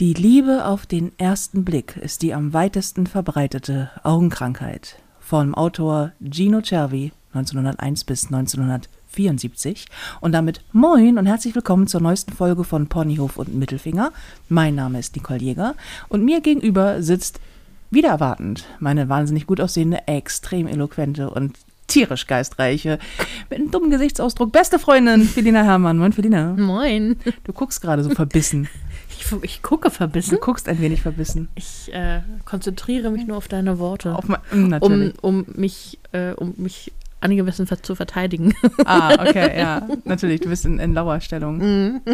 Die Liebe auf den ersten Blick ist die am weitesten verbreitete Augenkrankheit. Vom Autor Gino Cervi 1901 bis 1974. Und damit moin und herzlich willkommen zur neuesten Folge von Ponyhof und Mittelfinger. Mein Name ist Nicole Jäger und mir gegenüber sitzt wieder erwartend meine wahnsinnig gut aussehende, extrem eloquente und tierisch geistreiche, mit einem dummen Gesichtsausdruck, beste Freundin Felina Herrmann. Moin, Felina. Moin. Du guckst gerade so verbissen. Ich, ich gucke verbissen. Du guckst ein wenig verbissen. Ich äh, konzentriere mich nur auf deine Worte. Auf mein, mm, natürlich. um, um mich, äh, um mich angemessen zu verteidigen. Ah, okay, ja, natürlich. Du bist in, in lauer Stellung.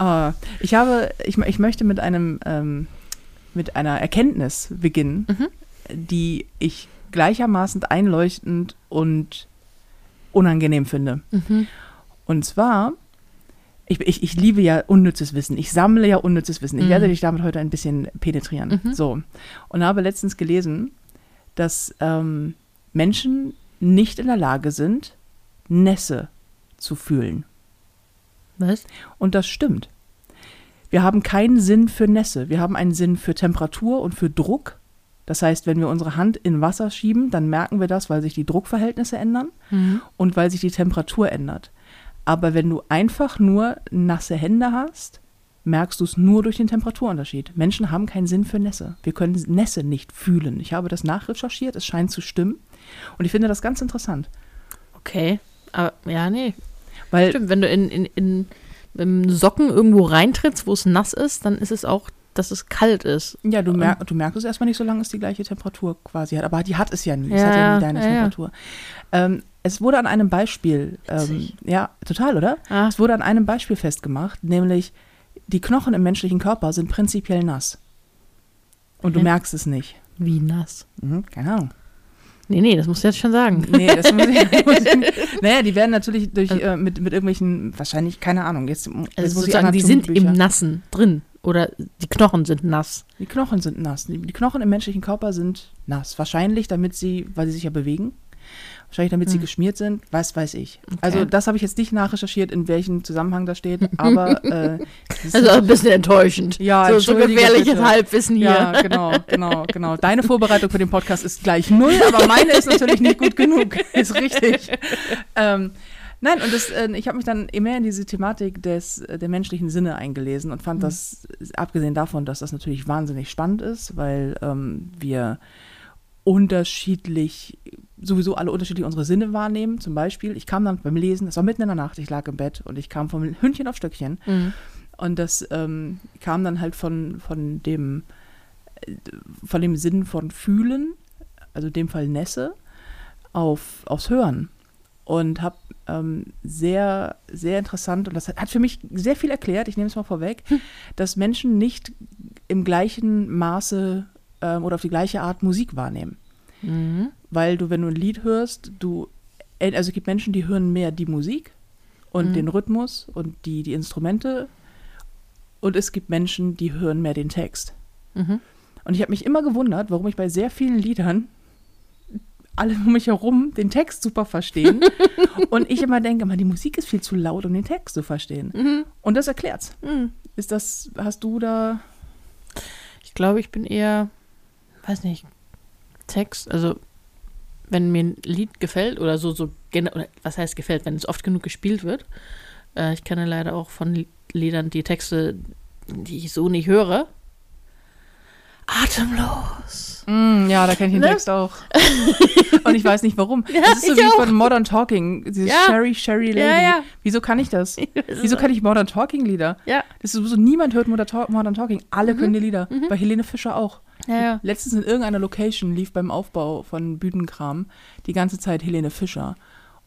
Ah, ich habe, ich, ich möchte mit einem, ähm, mit einer Erkenntnis beginnen, die ich gleichermaßen einleuchtend und unangenehm finde. Und zwar, ich, ich, ich liebe ja unnützes Wissen. Ich sammle ja unnützes Wissen. Ich Mhm. werde dich damit heute ein bisschen penetrieren. So. Und habe letztens gelesen, dass ähm, Menschen nicht in der Lage sind, Nässe zu fühlen. Was? Und das stimmt. Wir haben keinen Sinn für Nässe. Wir haben einen Sinn für Temperatur und für Druck. Das heißt, wenn wir unsere Hand in Wasser schieben, dann merken wir das, weil sich die Druckverhältnisse ändern und weil sich die Temperatur ändert. Aber wenn du einfach nur nasse Hände hast, merkst du es nur durch den Temperaturunterschied. Menschen haben keinen Sinn für Nässe. Wir können Nässe nicht fühlen. Ich habe das nachrecherchiert, es scheint zu stimmen. Und ich finde das ganz interessant. Okay. Aber ja, nee. Weil Stimmt, wenn du in, in, in, im Socken irgendwo reintrittst, wo es nass ist, dann ist es auch, dass es kalt ist. Ja, du, merk, du merkst es erstmal nicht, solange es die gleiche Temperatur quasi hat. Aber die hat es ja nie. es Ja, hat ja nie ja, deine ja, ja. Temperatur. Ähm, es wurde an einem Beispiel, ähm, ja, total, oder? Ah. Es wurde an einem Beispiel festgemacht, nämlich die Knochen im menschlichen Körper sind prinzipiell nass. Und du merkst es nicht. Wie nass. Mhm, keine Ahnung. Nee, nee, das musst du jetzt schon sagen. Nee, das muss ich, muss ich Naja, die werden natürlich durch, äh, mit, mit irgendwelchen, wahrscheinlich, keine Ahnung, jetzt, jetzt Also muss ich sozusagen, die sind im Nassen drin. Oder die Knochen sind nass. Die Knochen sind nass. Die, die Knochen im menschlichen Körper sind nass. Wahrscheinlich, damit sie, weil sie sich ja bewegen. Wahrscheinlich, damit sie Hm. geschmiert sind. Was weiß ich. Okay. Also, das habe ich jetzt nicht nachrecherchiert, in welchem Zusammenhang das steht. Aber, äh, das ist Also ein bisschen enttäuschend. Ja, so, so gefährliches bitte. Halbwissen hier. ja, genau, genau, genau. Deine Vorbereitung für den Podcast ist gleich null, aber meine ist natürlich nicht gut genug. Ist richtig. Ähm, nein, und das, äh, ich habe mich dann immer in diese Thematik des, äh, der menschlichen Sinne eingelesen und fand das, abgesehen davon, dass das natürlich wahnsinnig spannend ist, weil ähm, wir unterschiedlich, sowieso alle unterschiedlich unsere Sinne wahrnehmen. Zum Beispiel, ich kam dann beim Lesen, es war mitten in der Nacht, ich lag im Bett und ich kam vom Hündchen auf Stöckchen. Mhm. Und das ähm, kam dann halt von, von dem von dem Sinn von fühlen, also in dem Fall Nässe, auf, aufs Hören. Und habe ähm, sehr, sehr interessant, und das hat, für mich sehr viel erklärt, ich nehme es mal vorweg, dass Menschen nicht im gleichen Maße ähm, oder auf die gleiche Art Musik wahrnehmen. Mhm. Weil du, wenn du ein Lied hörst, du, äh, also es gibt Menschen, die hören mehr die Musik und Mhm. den Rhythmus und die, die Instrumente. Und es gibt Menschen, die hören mehr den Text. Mhm. Und ich habe mich immer gewundert, warum ich bei sehr vielen Liedern alle um mich herum den Text super verstehen. und ich immer denke, man, die Musik ist viel zu laut, um den Text zu verstehen. Mhm. Und das erklärt's. Mhm. Ist das, hast du da. Ich glaube, ich bin eher, weiß nicht, Text, also wenn mir ein Lied gefällt oder so, so oder was heißt gefällt, wenn es oft genug gespielt wird. Äh, ich kenne leider auch von Li- Liedern die Texte, die ich so nicht höre. Atemlos. Mm, ja, da kenne ich den Ne? Text auch. und ich weiß nicht warum. Ja, das ist so wie auch. von Modern Talking. Dieses Ja. Sherry, Sherry Lady. Ja, ja. Wieso kann ich das? Wieso kann ich Modern Talking Lieder? Ja, Das ist so, niemand hört Modern, Talk, Modern Talking. Alle können die Lieder. Bei Helene Fischer auch. Letztens in irgendeiner Location lief beim Aufbau von Bühnenkram die ganze Zeit Helene Fischer.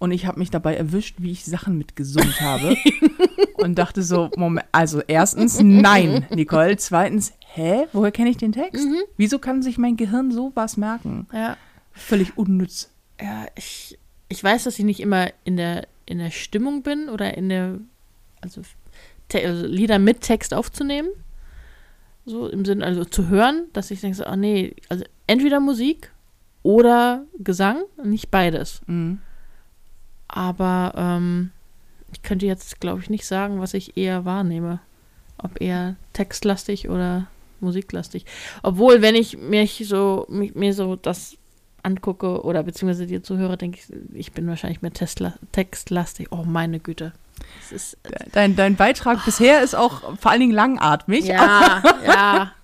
Und ich habe mich dabei erwischt, wie ich Sachen mitgesummt habe. und dachte so, Moment, also erstens, nein, Nicole. Zweitens, hä? Woher kenne ich den Text? Wieso kann sich mein Gehirn sowas merken? ja. Völlig unnütz. Ja, ich, ich weiß, dass ich nicht immer in der, in der Stimmung bin oder in der, also, also Lieder mit Text aufzunehmen. So im Sinne, also zu hören, dass ich denke, so, ah nee, also entweder Musik oder Gesang, nicht beides. Mhm. Aber ähm, ich könnte jetzt, glaube ich, nicht sagen, was ich eher wahrnehme. ob eher textlastig oder musiklastig. Obwohl, wenn ich mich so, mich, mir so das angucke oder beziehungsweise dir zuhöre, denke ich, ich bin wahrscheinlich mehr Tesla, textlastig. Oh, meine Güte. Ist, Dein, dein Beitrag bisher ist auch vor allen Dingen langatmig. ja, ja.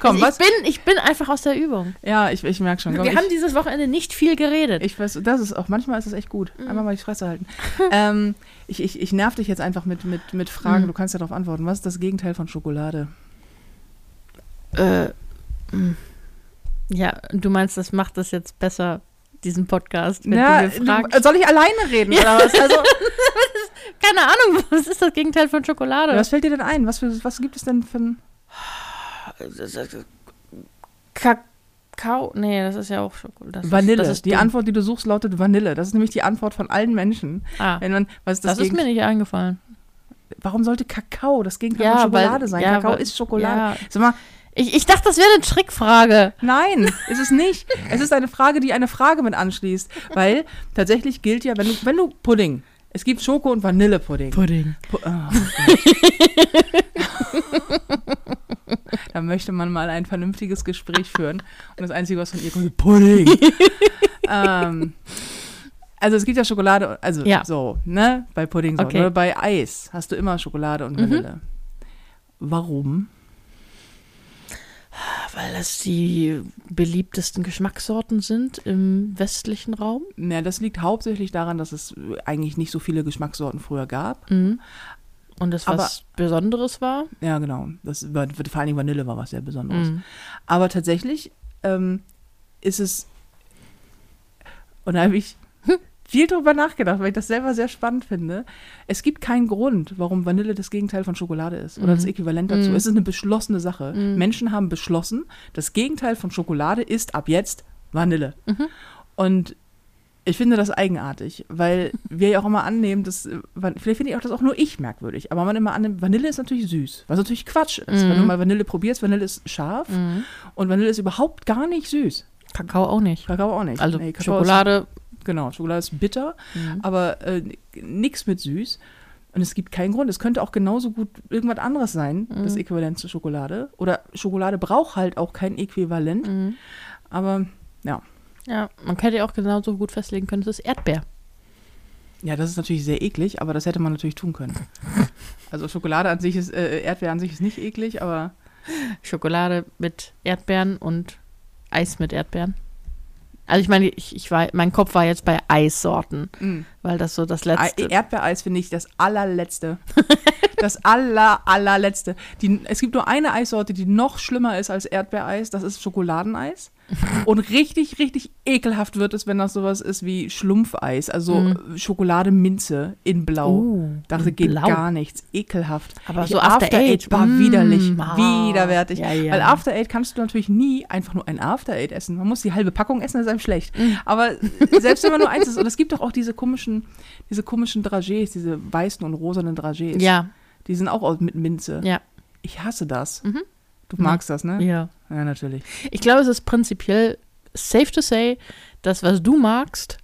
Komm, also was? ich, bin, ich bin einfach aus der Übung. Ja, ich, ich merke schon. Komm, Wir ich, haben dieses Wochenende nicht viel geredet. ich weiß, das ist auch, manchmal ist es echt gut. Mhm. Einmal mal die Fresse halten. ähm, ich, ich, ich nerv dich jetzt einfach mit, mit, mit Fragen. Mhm. Du kannst ja darauf antworten. Was ist das Gegenteil von Schokolade? Äh, mh. ja, du meinst, das macht das jetzt besser, diesen Podcast, wenn Ja, du mir fragst. du, soll ich alleine reden oder was? Also, Keine Ahnung, was ist das Gegenteil von Schokolade? was fällt dir denn ein? Was, für, was gibt es denn für ein. Kakao? Nee, das ist ja auch Schokolade. Vanille. Ist, das ist die dumm. Antwort, die du suchst, lautet Vanille. Das ist nämlich die Antwort von allen Menschen. Ah, Wenn man, was ist das, das, ist mir nicht eingefallen. Warum sollte Kakao das Gegenteil Ja, von weil- Schokolade sein? ja, Kakao weil- ist Schokolade. Ja. Sag mal, Ich, ich dachte, das wäre eine Trickfrage. Nein, ist es nicht. Es ist eine Frage, die eine Frage mit anschließt. Weil tatsächlich gilt ja, wenn du, wenn du Pudding, es gibt Schoko- und Vanillepudding. Pudding. Pu oh. da möchte man mal ein vernünftiges Gespräch führen. Und das Einzige, was von ihr kommt, ist Pudding. ähm, also es gibt ja Schokolade, also Ja. so, ne? Bei Pudding so. Okay. Oder bei Eis hast du immer Schokolade und Mhm. Vanille. Warum? Weil das die beliebtesten Geschmackssorten sind im westlichen Raum. Ja, das liegt hauptsächlich daran, dass es eigentlich nicht so viele Geschmackssorten früher gab. Mhm. Und das Aber- was Besonderes war. Ja, genau. Das war, vor allen Dingen Vanille war was sehr Besonderes. Mhm. Aber tatsächlich ähm, ist es, und da habe ich viel drüber nachgedacht, weil ich das selber sehr spannend finde. Es gibt keinen Grund, warum Vanille das Gegenteil von Schokolade ist oder Mhm. das Äquivalent dazu. Mhm. Es ist eine beschlossene Sache. Mhm. Menschen haben beschlossen, das Gegenteil von Schokolade ist ab jetzt Vanille. Mhm. Und ich finde das eigenartig, weil wir ja auch immer annehmen, dass, äh, vielleicht finde ich auch das auch nur ich merkwürdig, aber man immer annimmt, Vanille ist natürlich süß, was natürlich Quatsch ist. Mhm. Wenn du mal Vanille probierst, Vanille ist scharf Mhm. und Vanille ist überhaupt gar nicht süß. Kakao auch nicht. Kakao auch nicht. Also Nee, Schokolade. Ist, genau, Schokolade ist bitter, Mhm. aber äh, nichts mit süß. Und es gibt keinen Grund. Es könnte auch genauso gut irgendwas anderes sein, das Mhm. Äquivalent zu Schokolade. Oder Schokolade braucht halt auch kein Äquivalent. Mhm. Aber ja, Ja, man könnte ja auch genauso gut festlegen können, es ist Erdbeer. ja, das ist natürlich sehr eklig, aber das hätte man natürlich tun können. Also Schokolade an sich ist, äh, Erdbeer an sich ist nicht eklig, aber Schokolade mit Erdbeeren und Eis mit Erdbeeren. Also ich meine, ich, ich war, mein Kopf war jetzt bei Eissorten, mh. weil das so das letzte. Erdbeereis finde ich das allerletzte. das aller, allerletzte. Die, es gibt nur eine Eissorte, die noch schlimmer ist als Erdbeereis. Das ist Schokoladeneis. Und richtig, richtig ekelhaft wird es, wenn das sowas ist wie Schlumpfeis. Also Mhm. Schokolade Minze in Blau. Das in geht Blau. gar nichts. Ekelhaft. Aber Ich- so After Eight, war mm, widerlich. ah, widerwärtig. ja, ja. Weil After Eight kannst du natürlich nie einfach nur ein After Eight essen. Man muss die halbe Packung essen, das ist einem schlecht. Mhm. Aber selbst wenn man nur eins ist, und es gibt doch auch diese komischen, diese komischen Dragés, diese weißen und rosanen Dragés. Ja, Die sind auch mit Minze. ja, Ich hasse das. Mhm. Du magst das, ne? ja. Ja, natürlich. Ich glaube, es ist prinzipiell safe to say, dass was du magst,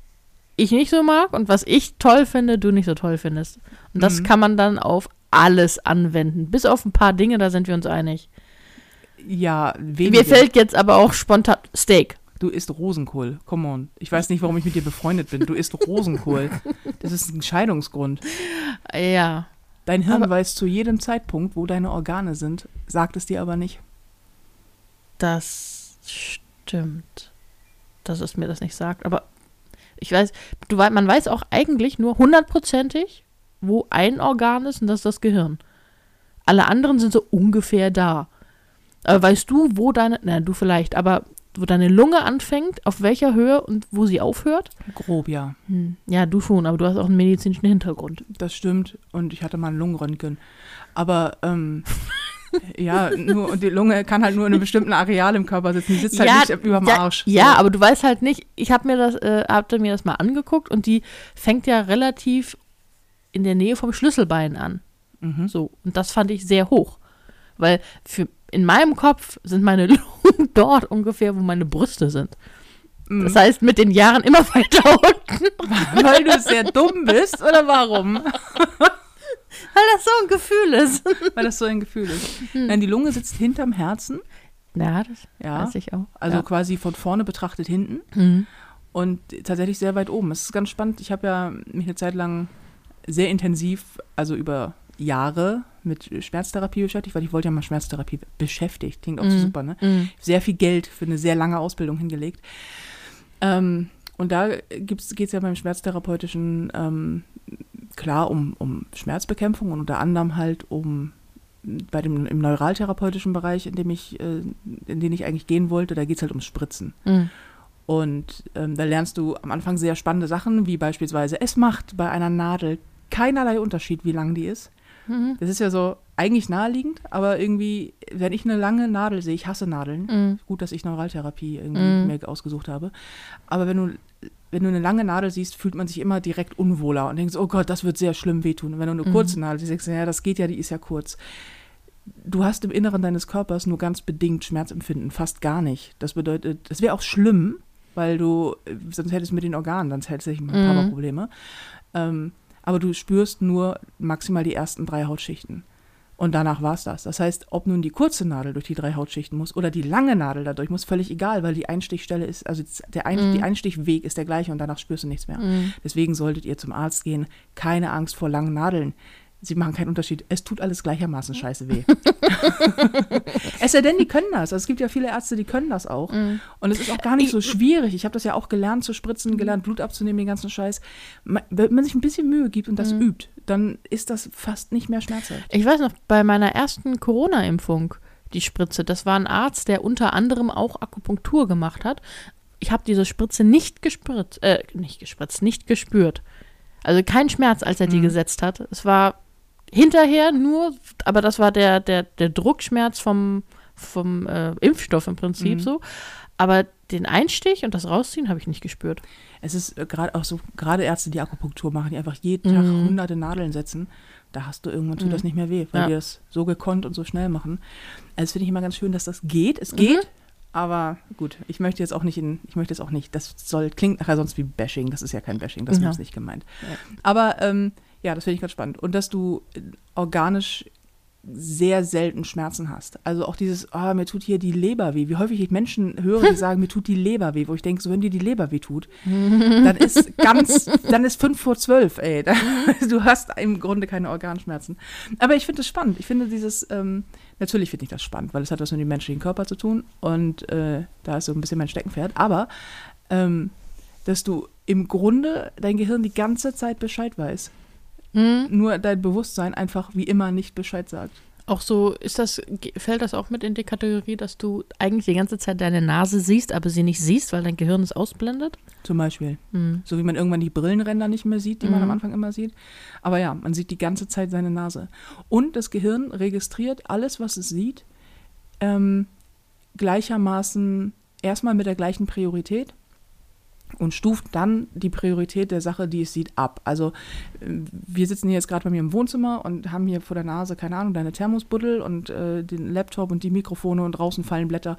ich nicht so mag und was ich toll finde, du nicht so toll findest. Und das Mhm. kann man dann auf alles anwenden. Bis auf ein paar Dinge, da sind wir uns einig. Ja, weniger. Mir fällt jetzt aber auch spontan Steak. Du isst Rosenkohl. Come on. Ich weiß nicht, warum ich mit dir befreundet bin. Du isst Rosenkohl. Das ist ein Scheidungsgrund. Ja. Dein Hirn Aber- weiß zu jedem Zeitpunkt, wo deine Organe sind, sagt es dir aber nicht. Das stimmt. Dass es mir das nicht sagt. Aber ich weiß, du, man weiß auch eigentlich nur hundertprozentig, wo ein Organ ist und das ist das Gehirn. Alle anderen sind so ungefähr da. Aber weißt du, wo deine, na du vielleicht, aber wo deine Lunge anfängt, auf welcher Höhe und wo sie aufhört? Grob, ja. Hm. Ja, du schon, aber du hast auch einen medizinischen Hintergrund. Das stimmt. Und ich hatte mal ein Lungenröntgen. Aber, ähm, ja, nur, und die Lunge kann halt nur in einem bestimmten Areal im Körper sitzen. Die sitzt halt Ja, nicht über dem ja, Arsch. Ja, So. aber du weißt halt nicht, ich habe mir das, äh, hatte mir das mal angeguckt und die fängt ja relativ in der Nähe vom Schlüsselbein an. Mhm. So. Und das fand ich sehr hoch. Weil für, in meinem Kopf sind meine Lungen dort ungefähr, wo meine Brüste sind. Mhm. Das heißt, mit den Jahren immer weiter unten. Weil du sehr dumm bist oder warum? Weil das so ein Gefühl ist. weil das so ein Gefühl ist. Nein, die Lunge sitzt hinterm Herzen, Ja, das ja, weiß ich auch. also ja. quasi von vorne betrachtet hinten Mhm. und tatsächlich sehr weit oben. Es ist ganz spannend. Ich habe ja mich eine Zeit lang sehr intensiv, also über Jahre mit Schmerztherapie beschäftigt, weil ich wollte ja mal Schmerztherapie beschäftigt. Klingt auch so Mhm. super, ne? Mhm. Sehr viel Geld für eine sehr lange Ausbildung hingelegt. Ähm, und da geht es ja beim Schmerztherapeutischen ähm, klar um, um Schmerzbekämpfung und unter anderem halt um bei dem im neuraltherapeutischen Bereich, in dem ich, äh, in den ich eigentlich gehen wollte, da geht es halt ums Spritzen. Mhm. Und ähm, da lernst du am Anfang sehr spannende Sachen, wie beispielsweise, es macht bei einer Nadel keinerlei Unterschied, wie lang die ist. Mhm. Das ist ja so eigentlich naheliegend, aber irgendwie, wenn ich eine lange Nadel sehe, ich hasse Nadeln. Mhm. Gut, dass ich Neuraltherapie irgendwie Mhm. mir ausgesucht habe. Aber wenn du, wenn du eine lange Nadel siehst, fühlt man sich immer direkt unwohler und denkst, oh Gott, das wird sehr schlimm wehtun. Und wenn du eine Mhm. kurze Nadel siehst, denkst du, ja, das geht ja, die ist ja kurz. Du hast im Inneren deines Körpers nur ganz bedingt Schmerzempfinden, fast gar nicht. Das bedeutet, das wäre auch schlimm, weil du, sonst hättest du mit den Organen, dann hättest du ein paar Mhm. Probleme. Ähm, aber du spürst nur maximal die ersten drei Hautschichten. Und danach war es das. Das heißt, ob nun die kurze Nadel durch die drei Hautschichten muss oder die lange Nadel dadurch muss, völlig egal, weil die Einstichstelle ist, also der Ein Mhm. die Einstichweg ist der gleiche und danach spürst du nichts mehr. Mhm. Deswegen solltet ihr zum Arzt gehen. Keine Angst vor langen Nadeln. Sie machen keinen Unterschied. Es tut alles gleichermaßen scheiße weh. es sei denn, die können das. Also es gibt ja viele Ärzte, die können das auch. Mhm. Und es ist auch gar nicht so schwierig. Ich habe das ja auch gelernt zu spritzen, gelernt Blut abzunehmen, den ganzen Scheiß. Wenn man sich ein bisschen Mühe gibt und das Mhm. übt, dann ist das fast nicht mehr schmerzhaft. Ich weiß noch, bei meiner ersten Corona-Impfung, die Spritze, das war ein Arzt, der unter anderem auch Akupunktur gemacht hat. Ich habe diese Spritze nicht gespritzt, äh, nicht gespritzt, nicht gespürt. Also kein Schmerz, als er die Mhm. gesetzt hat. Es war hinterher nur, aber das war der, der, der Druckschmerz vom, vom äh, Impfstoff im Prinzip Mhm. so. Aber den Einstich und das Rausziehen habe ich nicht gespürt. Es ist äh, gerade auch so, gerade Ärzte, die Akupunktur machen, die einfach jeden Tag Mhm. hunderte Nadeln setzen, da hast du irgendwann tut Mhm. das nicht mehr weh, weil Ja. die das so gekonnt und so schnell machen. Also das finde ich immer ganz schön, dass das geht. Es Mhm. geht, aber gut, ich möchte jetzt auch nicht in, ich möchte jetzt auch nicht, das soll, klingt nachher sonst wie Bashing, das ist ja kein Bashing, das Ja. ist nicht gemeint. Ja. Aber ähm, ja, das finde ich ganz spannend. Und dass du äh, organisch sehr selten Schmerzen hast. Also auch dieses, ah, mir tut hier die Leber weh. Wie häufig ich Menschen höre, die sagen, mir tut die Leber weh, wo ich denke, so wenn dir die Leber weh tut, dann ist ganz, dann ist fünf vor zwölf, ey. Da, du hast im Grunde keine Organschmerzen. Aber ich finde es spannend. Ich finde dieses, ähm, natürlich finde ich das spannend, weil es hat was mit dem menschlichen Körper zu tun und äh, da ist so ein bisschen mein Steckenpferd. Aber ähm, dass du im Grunde dein Gehirn die ganze Zeit Bescheid weiß, Mhm. nur dein Bewusstsein einfach wie immer nicht Bescheid sagt. Auch so, ist das, fällt das auch mit in die Kategorie, dass du eigentlich die ganze Zeit deine Nase siehst, aber sie nicht siehst, weil dein Gehirn es ausblendet? Zum Beispiel. Mhm. So wie man irgendwann die Brillenränder nicht mehr sieht, die man Mhm. am Anfang immer sieht. Aber ja, man sieht die ganze Zeit seine Nase. Und das Gehirn registriert alles, was es sieht, ähm, gleichermaßen erstmal mit der gleichen Priorität und stuft dann die Priorität der Sache, die es sieht, ab. Also äh, wir sitzen hier jetzt gerade bei mir im Wohnzimmer und haben hier vor der Nase, keine Ahnung, deine Thermosbuddel und äh, den Laptop und die Mikrofone und draußen fallen Blätter.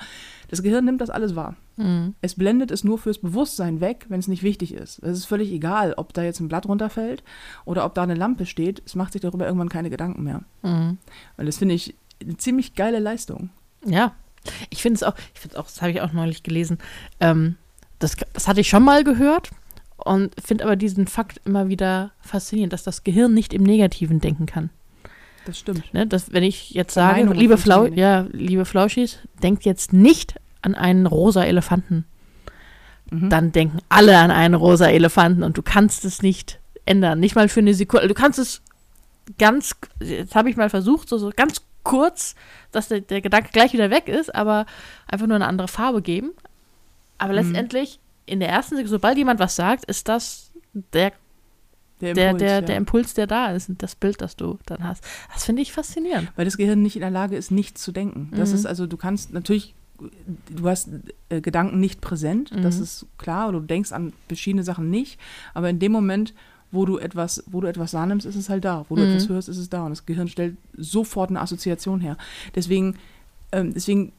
Das Gehirn nimmt das alles wahr. Mhm. Es blendet es nur fürs Bewusstsein weg, wenn es nicht wichtig ist. Es ist völlig egal, ob da jetzt ein Blatt runterfällt oder ob da eine Lampe steht. Es macht sich darüber irgendwann keine Gedanken mehr. Mhm. Und das finde ich eine ziemlich geile Leistung. Ja, ich finde es auch, ich finde auch, das habe ich auch neulich gelesen. Ähm, das, das hatte ich schon mal gehört und finde aber diesen Fakt immer wieder faszinierend, dass das Gehirn nicht im Negativen denken kann. Das stimmt. Ne? Dass, wenn ich jetzt sage, liebe, Flau ja, liebe Flauschis, denkt jetzt nicht an einen rosa Elefanten. Mhm. Dann denken alle an einen rosa Elefanten und du kannst es nicht ändern. Nicht mal für eine Sekunde. Du kannst es ganz, jetzt habe ich mal versucht, so, so ganz kurz, dass der, der Gedanke gleich wieder weg ist, aber einfach nur eine andere Farbe geben. Aber Mhm. letztendlich, in der ersten Sekunde, sobald jemand was sagt, ist das der, Der der, Impuls, der, ja. der Impuls, der da ist das Bild, das du dann hast. Das finde ich faszinierend. Weil das Gehirn nicht in der Lage ist, nichts zu denken. Das Mhm. ist also, du kannst natürlich, du hast äh, Gedanken nicht präsent, das Mhm. ist klar, oder du denkst an verschiedene Sachen nicht, aber in dem Moment, wo du etwas, wo du etwas wahrnimmst, ist es halt da. Wo du Mhm. etwas hörst, ist es da. Und das Gehirn stellt sofort eine Assoziation her. Deswegen, ähm, deswegen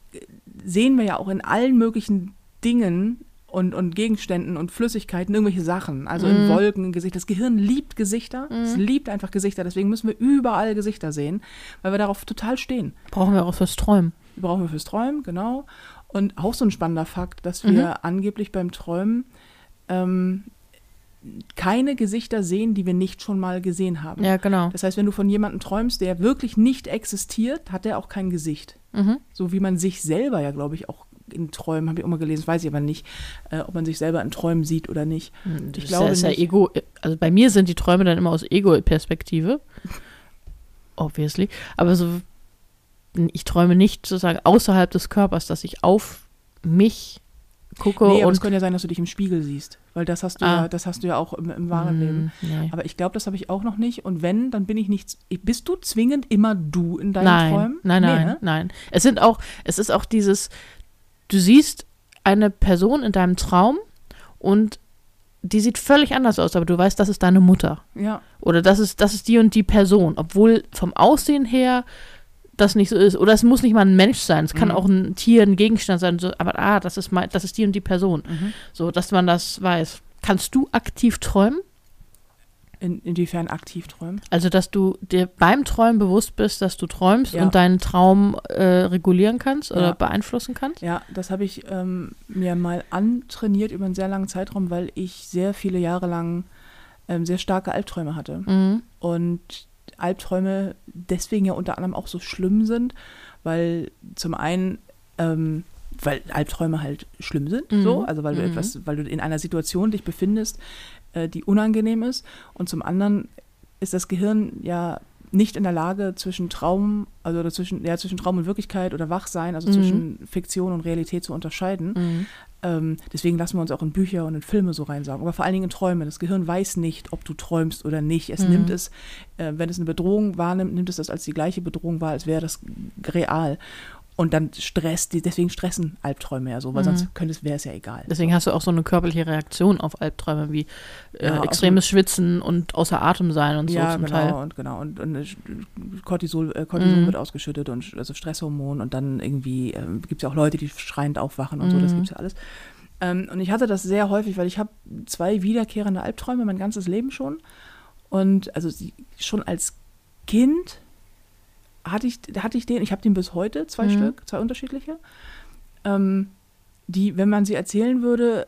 sehen wir ja auch in allen möglichen Dingen und, und Gegenständen und Flüssigkeiten, irgendwelche Sachen, also in Mhm. Wolken, in Gesichter. Das Gehirn liebt Gesichter, es liebt einfach Gesichter, deswegen müssen wir überall Gesichter sehen, weil wir darauf total stehen. Brauchen wir auch fürs Träumen. Brauchen wir fürs Träumen, genau. Und auch so ein spannender Fakt, dass wir angeblich beim Träumen ähm, keine Gesichter sehen, die wir nicht schon mal gesehen haben. Ja, genau. Das heißt, wenn du von jemandem träumst, der wirklich nicht existiert, hat der auch kein Gesicht. Mhm. So wie man sich selber ja, glaube ich, auch in Träumen, habe ich auch mal gelesen, weiß ich aber nicht, äh, ob man sich selber in Träumen sieht oder nicht. Das Ich glaube ist ja. Ego. Also bei mir sind die Träume dann immer aus Ego-Perspektive. Obviously. Aber so, ich träume nicht sozusagen außerhalb des Körpers, dass ich auf mich gucke nee, aber es und. könnte ja sein, dass du dich im Spiegel siehst, weil das hast du Ah. ja, das hast du ja auch im, im wahren Leben. Mm, nee. Aber ich glaube, das habe ich auch noch nicht. Und wenn, dann bin ich nicht. Bist du zwingend immer du in deinen Nein, Träumen? nein, Nee, nein, ne? nein. Es sind auch, es ist auch dieses, du siehst eine Person in deinem Traum und die sieht völlig anders aus, aber du weißt, das ist deine Mutter. Ja, Oder das ist, das ist die und die Person, obwohl vom Aussehen her das nicht so ist. Oder es muss nicht mal ein Mensch sein, es kann Mhm. auch ein Tier, ein Gegenstand sein, so, aber ah, das ist mein, das ist die und die Person. Mhm. So, dass man das weiß. Kannst du aktiv träumen? In, inwiefern aktiv träumen? Also, dass du dir beim Träumen bewusst bist, dass du träumst Ja. und deinen Traum äh, regulieren kannst oder Ja. beeinflussen kannst? Ja, das habe ich ähm, mir mal antrainiert über einen sehr langen Zeitraum, weil ich sehr viele Jahre lang ähm, sehr starke Albträume hatte. Mhm. Und Albträume deswegen ja unter anderem auch so schlimm sind, weil zum einen, ähm, weil Albträume halt schlimm sind, Mhm. so, also weil du Mhm. etwas, weil du in einer Situation dich befindest, äh, die unangenehm ist. Und zum anderen ist das Gehirn ja nicht in der Lage zwischen Traum, also zwischen, ja, zwischen Traum und Wirklichkeit oder Wachsein, also Mhm. zwischen Fiktion und Realität zu unterscheiden. Mhm. Ähm, deswegen lassen wir uns auch in Bücher und in Filme so reinsaugen. Aber vor allen Dingen in Träume. Das Gehirn weiß nicht, ob du träumst oder nicht. Es Mhm. nimmt es, äh, wenn es eine Bedrohung wahrnimmt, nimmt es das als die gleiche Bedrohung wahr, als wäre das real. Und dann stresst die, deswegen stressen Albträume ja so, weil Mhm. sonst könnte es, wäre es ja egal. Deswegen hast du auch so eine körperliche Reaktion auf Albträume wie äh, Ja, extremes Schwitzen und außer Atem sein und so ja, zum genau, Teil. und genau. Und, und äh, Cortisol, äh, Cortisol Mhm. wird ausgeschüttet und also Stresshormon und dann irgendwie ähm, gibt es ja auch Leute, die schreiend aufwachen und so, das Mhm. gibt es ja alles. Ähm, und ich hatte das sehr häufig, weil ich habe zwei wiederkehrende Albträume mein ganzes Leben schon. Und also sie, schon als Kind hatte ich, hatte ich den, ich habe den bis heute, zwei Mhm. Stück, zwei unterschiedliche, ähm, die, wenn man sie erzählen würde,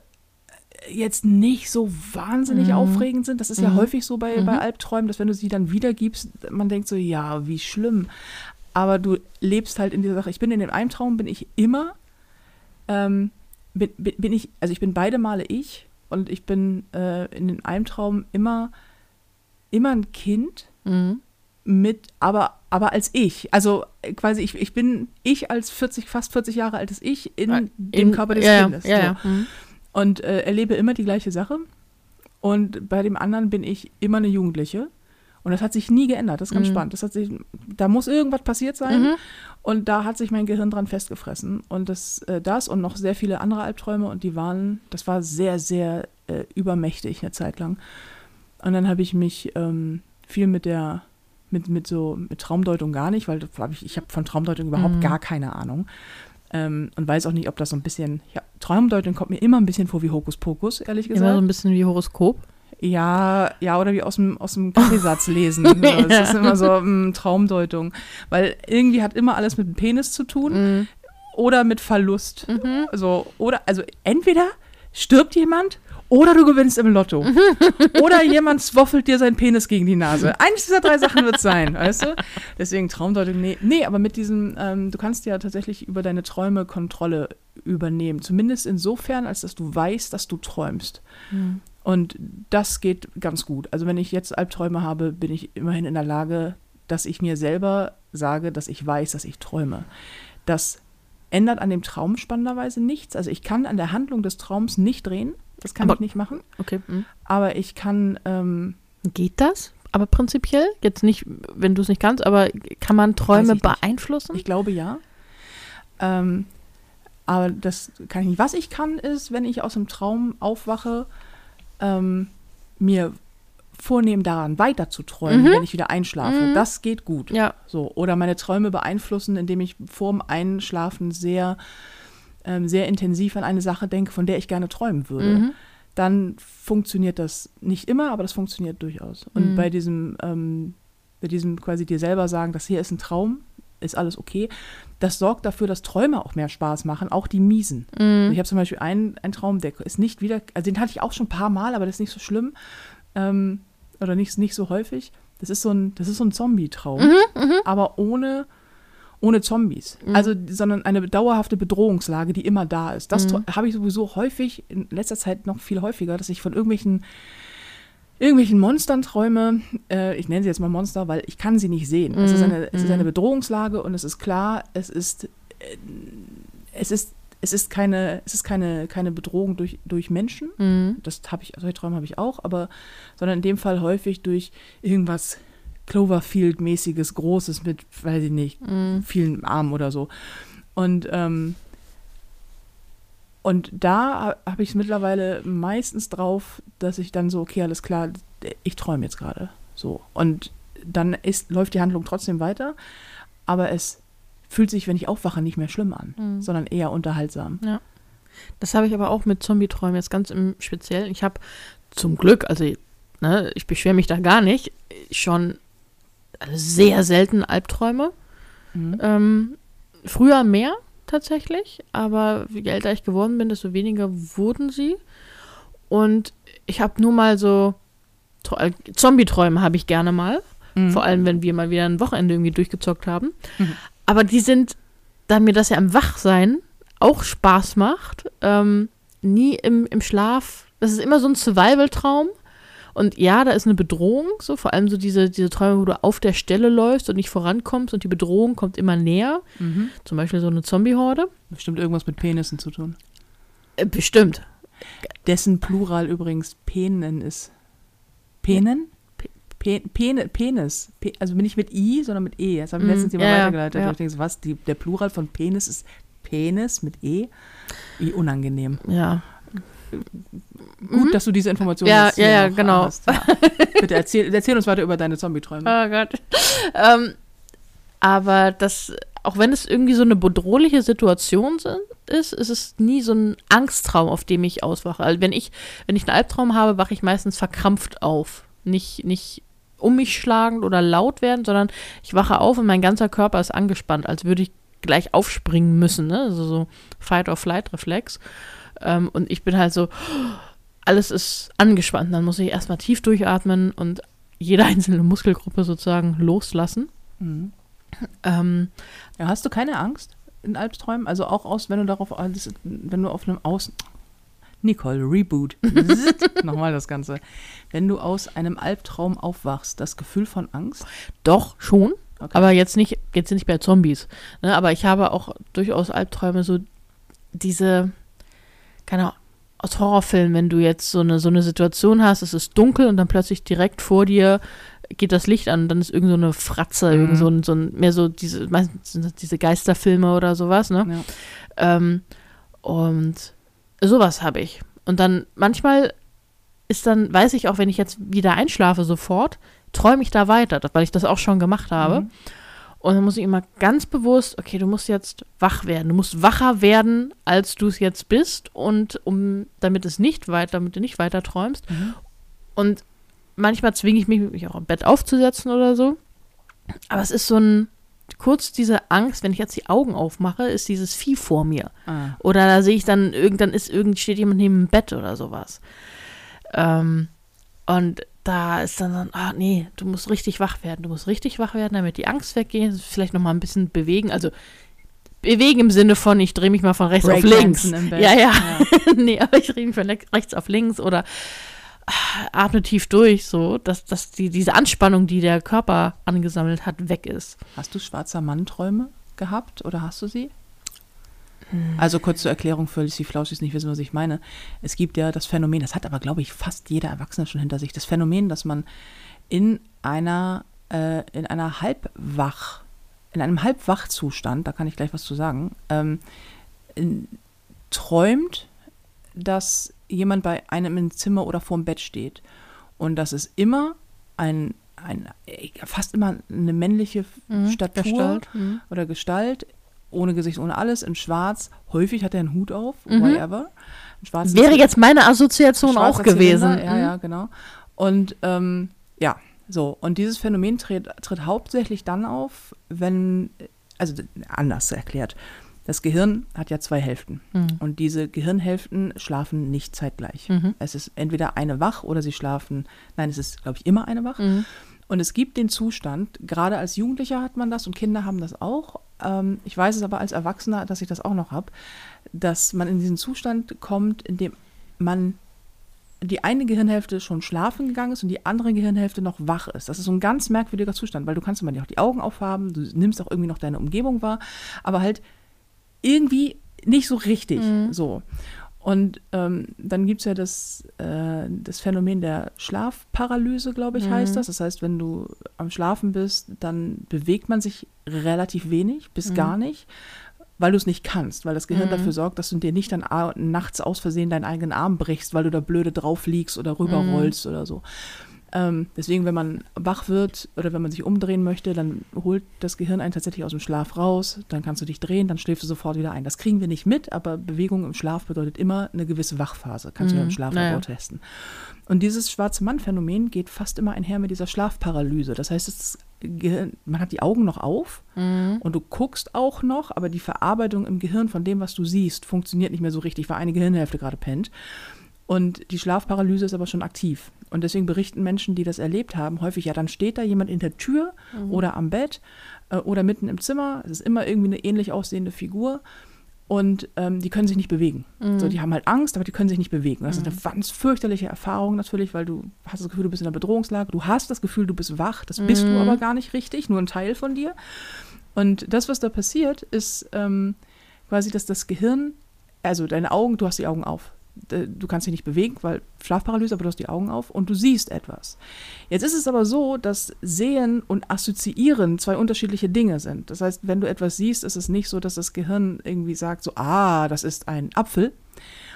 jetzt nicht so wahnsinnig Mhm. aufregend sind. Das ist ja Mhm. häufig so bei, bei Mhm. Albträumen, dass wenn du sie dann wiedergibst, man denkt so, ja, wie schlimm. Aber du lebst halt in dieser Sache. Ich bin in dem einen Traum, bin ich immer, ähm, bin, bin, bin ich, also ich bin beide Male ich und ich bin äh, in dem einen Traum immer, immer ein Kind Mhm. Mit, aber, aber als ich. Also äh, quasi, ich, ich bin ich als 40, fast 40 Jahre altes Ich in dem in- Körper des ja, Kindes. Ja, so. ja. Mhm. Und äh, erlebe immer die gleiche Sache. Und bei dem anderen bin ich immer eine Jugendliche. Und das hat sich nie geändert. Das ist ganz Mhm. spannend. Das hat sich, da muss irgendwas passiert sein. Mhm. Und da hat sich mein Gehirn dran festgefressen. Und das, äh, das und noch sehr viele andere Albträume. Und die waren, das war sehr, sehr äh, übermächtig eine Zeit lang. Und dann habe ich mich ähm, viel mit der, mit, mit so, mit Traumdeutung gar nicht, weil das hab ich, ich habe von Traumdeutung überhaupt Mhm. gar keine Ahnung. Ähm, und weiß auch nicht, ob das so ein bisschen, ja, Traumdeutung kommt mir immer ein bisschen vor wie Hokuspokus, ehrlich Immer so gesagt. ein bisschen wie Horoskop. Ja, ja, oder wie aus dem, aus dem Kaffeesatz lesen. So, Es Ja. ist immer so mm, Traumdeutung. Weil irgendwie hat immer alles mit dem Penis zu tun Mhm. oder mit Verlust. Mhm. Also, oder, also entweder stirbt jemand oder du gewinnst im Lotto. oder jemand zwoffelt dir seinen Penis gegen die Nase. Eines dieser drei Sachen wird es sein, weißt du? Deswegen Traumdeutung, nee. Nee, aber mit diesem, ähm, du kannst ja tatsächlich über deine Träume Kontrolle übernehmen. Zumindest insofern, als dass du weißt, dass du träumst. Mhm. Und das geht ganz gut. Also wenn ich jetzt Albträume habe, bin ich immerhin in der Lage, dass ich mir selber sage, dass ich weiß, dass ich träume. Das ändert an dem Traum spannenderweise nichts. Also ich kann an der Handlung des Traums nicht drehen. Das kann Aber- ich nicht machen. Okay. Mhm. Aber ich kann, ähm, Geht das? Aber prinzipiell? Jetzt nicht, wenn du es nicht kannst, aber kann man Träume ich nicht. beeinflussen? ich glaube ja. Ähm, aber das kann ich nicht. Was ich kann, ist, wenn ich aus dem Traum aufwache, ähm, mir vornehmen, daran weiter zu träumen, Mhm. wenn ich wieder einschlafe. Mhm. Das geht gut. ja. So, oder meine Träume beeinflussen, indem ich vorm Einschlafen sehr ähm, sehr intensiv an eine Sache denke, von der ich gerne träumen würde, Mhm. dann funktioniert das nicht immer, aber das funktioniert durchaus. Und Mhm. bei diesem, ähm, bei diesem quasi dir selber sagen, das hier ist ein Traum, ist alles okay, das sorgt dafür, dass Träume auch mehr Spaß machen, auch die miesen. Mhm. Ich habe zum Beispiel einen, einen Traum, der ist nicht wieder, also den hatte ich auch schon ein paar Mal, aber das ist nicht so schlimm ähm, oder nicht, nicht so häufig. Das ist so ein, das ist so ein Zombie-Traum, Mhm, aber ohne, ohne Zombies. Also, sondern eine dauerhafte Bedrohungslage, die immer da ist. Das Mhm. habe ich sowieso häufig, in letzter Zeit noch viel häufiger, dass ich von irgendwelchen irgendwelchen Monstern träume. Äh, ich nenne sie jetzt mal Monster, weil ich kann sie nicht sehen. Es, ist Mhm, eine, es ist eine Bedrohungslage und es ist klar, es ist, äh, es ist, es ist keine, es ist keine, keine Bedrohung durch, durch Menschen. Mhm. Das habe ich, solche Träume habe ich auch, aber sondern in dem Fall häufig durch irgendwas Cloverfield-mäßiges, Großes mit, weiß ich nicht, Mhm. vielen Armen oder so. Und, ähm, und da habe ich es mittlerweile meistens drauf, dass ich dann so, okay, alles klar, ich träume jetzt gerade. So. Und dann ist, läuft die Handlung trotzdem weiter, aber es fühlt sich, wenn ich aufwache, nicht mehr schlimm an, Mhm. sondern eher unterhaltsam. Das habe ich aber auch mit Zombie-Träumen jetzt ganz im Speziellen. Ich habe zum Glück, also ne, ich beschwere mich da gar nicht, schon sehr selten Albträume. Mhm. Ähm, früher mehr tatsächlich, aber je älter ich geworden bin, desto weniger wurden sie. Und ich habe nur mal so äh, Zombie-Träume habe ich gerne mal. Mhm. Vor allem, wenn wir mal wieder ein Wochenende irgendwie durchgezockt haben. Mhm. Aber die sind, da mir das ja im Wachsein auch Spaß macht, ähm, nie im, im Schlaf. Das ist immer so ein Survival-Traum. Und ja, da ist eine Bedrohung, so vor allem so diese, diese Träume, wo du auf der Stelle läufst und nicht vorankommst und die Bedrohung kommt immer näher. Mhm. Zum Beispiel so eine Zombie-Horde. Bestimmt irgendwas mit Penissen zu tun. Äh, bestimmt. Dessen Plural übrigens Penen ist. Penen? Pe Penis. Pe also nicht mit I, sondern mit E. Das habe ich Mhm, letztens jemand ja, weitergeleitet. ja. Ich denke, was? Die, der Plural von Penis ist Penis mit E? Wie unangenehm. Ja. Gut, dass du diese Information Ja, jetzt ja, ja, genau. hast. Ja. Bitte erzähl, erzähl uns weiter über deine Zombie-Träume. Oh Gott. ähm, aber das, auch wenn es irgendwie so eine bedrohliche Situation sind, ist, ist es nie so ein Angsttraum, auf dem ich auswache. Also wenn ich, wenn ich einen Albtraum habe, wache ich meistens verkrampft auf. Nicht, nicht um mich schlagend oder laut werden, sondern ich wache auf und mein ganzer Körper ist angespannt, als würde ich gleich aufspringen müssen, ne? Also so Fight-or-Flight-Reflex. Ähm, und ich bin halt so, alles ist angespannt. Dann muss ich erstmal tief durchatmen und jede einzelne Muskelgruppe sozusagen loslassen. Mhm. Ähm, Ja, hast du keine Angst in Albträumen? Also auch aus, wenn du darauf, alles- wenn du auf einem Außen. Nicole, Reboot. Nochmal das Ganze. Wenn du aus einem Albtraum aufwachst, das Gefühl von Angst? doch, schon. Okay. Aber jetzt nicht, jetzt nicht bei Zombies. Ne? Aber ich habe auch durchaus Albträume, so diese, keine Ahnung, aus Horrorfilmen, wenn du jetzt so eine, so eine Situation hast, es ist dunkel und dann plötzlich direkt vor dir geht das Licht an und dann ist irgend so eine Fratze, Mhm. irgend so ein, so ein, mehr so diese, meistens sind das diese Geisterfilme oder sowas, ne? Ja. Ähm, und sowas habe ich. Und dann manchmal ist dann, weiß ich auch, wenn ich jetzt wieder einschlafe sofort, träume ich da weiter, weil ich das auch schon gemacht habe. Mhm. Und dann muss ich immer ganz bewusst, okay, du musst jetzt wach werden. Du musst wacher werden, als du es jetzt bist und um, damit es nicht weiter, damit du nicht weiter träumst. Mhm. Und manchmal zwinge ich mich, mich auch im Bett aufzusetzen oder so. Aber es ist so ein, kurz diese Angst, wenn ich jetzt die Augen aufmache, ist dieses Vieh vor mir. Ah. Oder da sehe ich dann, irgend, dann ist irgend, steht jemand neben dem Bett oder sowas. Ähm, und da ist dann so, ah nee, du musst richtig wach werden. Du musst richtig wach werden, damit die Angst weggeht. Vielleicht noch mal ein bisschen bewegen. Also bewegen im Sinne von, ich drehe mich mal von rechts auf links. Bett. Ja, ja. nee, aber ich drehe mich von rechts auf links oder ah, atme tief durch, so, dass, dass die, diese Anspannung, die der Körper angesammelt hat, weg ist. Hast du schwarzer Mann-Träume gehabt oder hast du sie? Also kurz zur Erklärung für die Flauschis nicht wissen, was ich meine. Es gibt ja das Phänomen, das hat aber, glaube ich, fast jeder Erwachsene schon hinter sich, das Phänomen, dass man in einer, äh, in einer Halbwach, in einem Halbwachzustand, da kann ich gleich was zu sagen, ähm, in, träumt, dass jemand bei einem im Zimmer oder vorm Bett steht. Und das ist immer ein, ein fast immer eine männliche Mhm, Statur Gestalt. Mhm. oder Gestalt ohne Gesicht, ohne alles, in schwarz. Häufig hat er einen Hut auf, Mhm. whatever. Wäre jetzt meine Assoziation auch gewesen. Zylinder, Ja, ja, genau. Und ähm, ja, so. Und dieses Phänomen tritt, tritt hauptsächlich dann auf, wenn, also anders erklärt. Das Gehirn hat ja zwei Hälften. Mhm. Und diese Gehirnhälften schlafen nicht zeitgleich. Mhm. Es ist entweder eine wach oder sie schlafen, nein, es ist, glaube ich, immer eine wach. Mhm. Und es gibt den Zustand, gerade als Jugendlicher hat man das und Kinder haben das auch. Ähm, ich weiß es aber als Erwachsener, dass ich das auch noch habe, dass man in diesen Zustand kommt, in dem man die eine Gehirnhälfte schon schlafen gegangen ist und die andere Gehirnhälfte noch wach ist. Das ist so ein ganz merkwürdiger Zustand, weil du kannst immer auch die Augen aufhaben, du nimmst auch irgendwie noch deine Umgebung wahr, aber halt irgendwie nicht so richtig so. Und ähm, dann gibt es ja das, äh, das Phänomen der Schlafparalyse, glaube ich, heißt das. Das heißt, wenn du am Schlafen bist, dann bewegt man sich relativ wenig bis gar nicht, weil du es nicht kannst, weil das Gehirn dafür sorgt, dass du dir nicht dann nachts aus Versehen deinen eigenen Arm brichst, weil du da blöde drauf liegst oder rüberrollst oder so. Ähm, deswegen, wenn man wach wird oder wenn man sich umdrehen möchte, dann holt das Gehirn einen tatsächlich aus dem Schlaf raus. Dann kannst du dich drehen, dann schläfst du sofort wieder ein. Das kriegen wir nicht mit, aber Bewegung im Schlaf bedeutet immer eine gewisse Wachphase. Kannst du ja im Schlaflabor naja. testen. Und dieses schwarze Mann-Phänomen geht fast immer einher mit dieser Schlafparalyse. Das heißt, das Gehirn, man hat die Augen noch auf und du guckst auch noch, aber die Verarbeitung im Gehirn von dem, was du siehst, funktioniert nicht mehr so richtig, weil eine Gehirnhälfte gerade pennt. Und die Schlafparalyse ist aber schon aktiv. Und deswegen berichten Menschen, die das erlebt haben, häufig, ja, dann steht da jemand in der Tür oder am Bett äh, oder mitten im Zimmer. Es ist immer irgendwie eine ähnlich aussehende Figur. Und ähm, die können sich nicht bewegen. So, die haben halt Angst, aber die können sich nicht bewegen. Das ist eine ganz fürchterliche Erfahrung natürlich, weil du hast das Gefühl, du bist in einer Bedrohungslage. Du hast das Gefühl, du bist wach. Das bist du aber gar nicht richtig, nur ein Teil von dir. Und das, was da passiert, ist ähm, quasi, dass das Gehirn, also deine Augen, du hast die Augen auf. Du kannst dich nicht bewegen, weil Schlafparalyse, aber du hast die Augen auf und du siehst etwas. Jetzt ist es aber so, dass Sehen und Assoziieren zwei unterschiedliche Dinge sind. Das heißt, wenn du etwas siehst, ist es nicht so, dass das Gehirn irgendwie sagt, so, ah, das ist ein Apfel,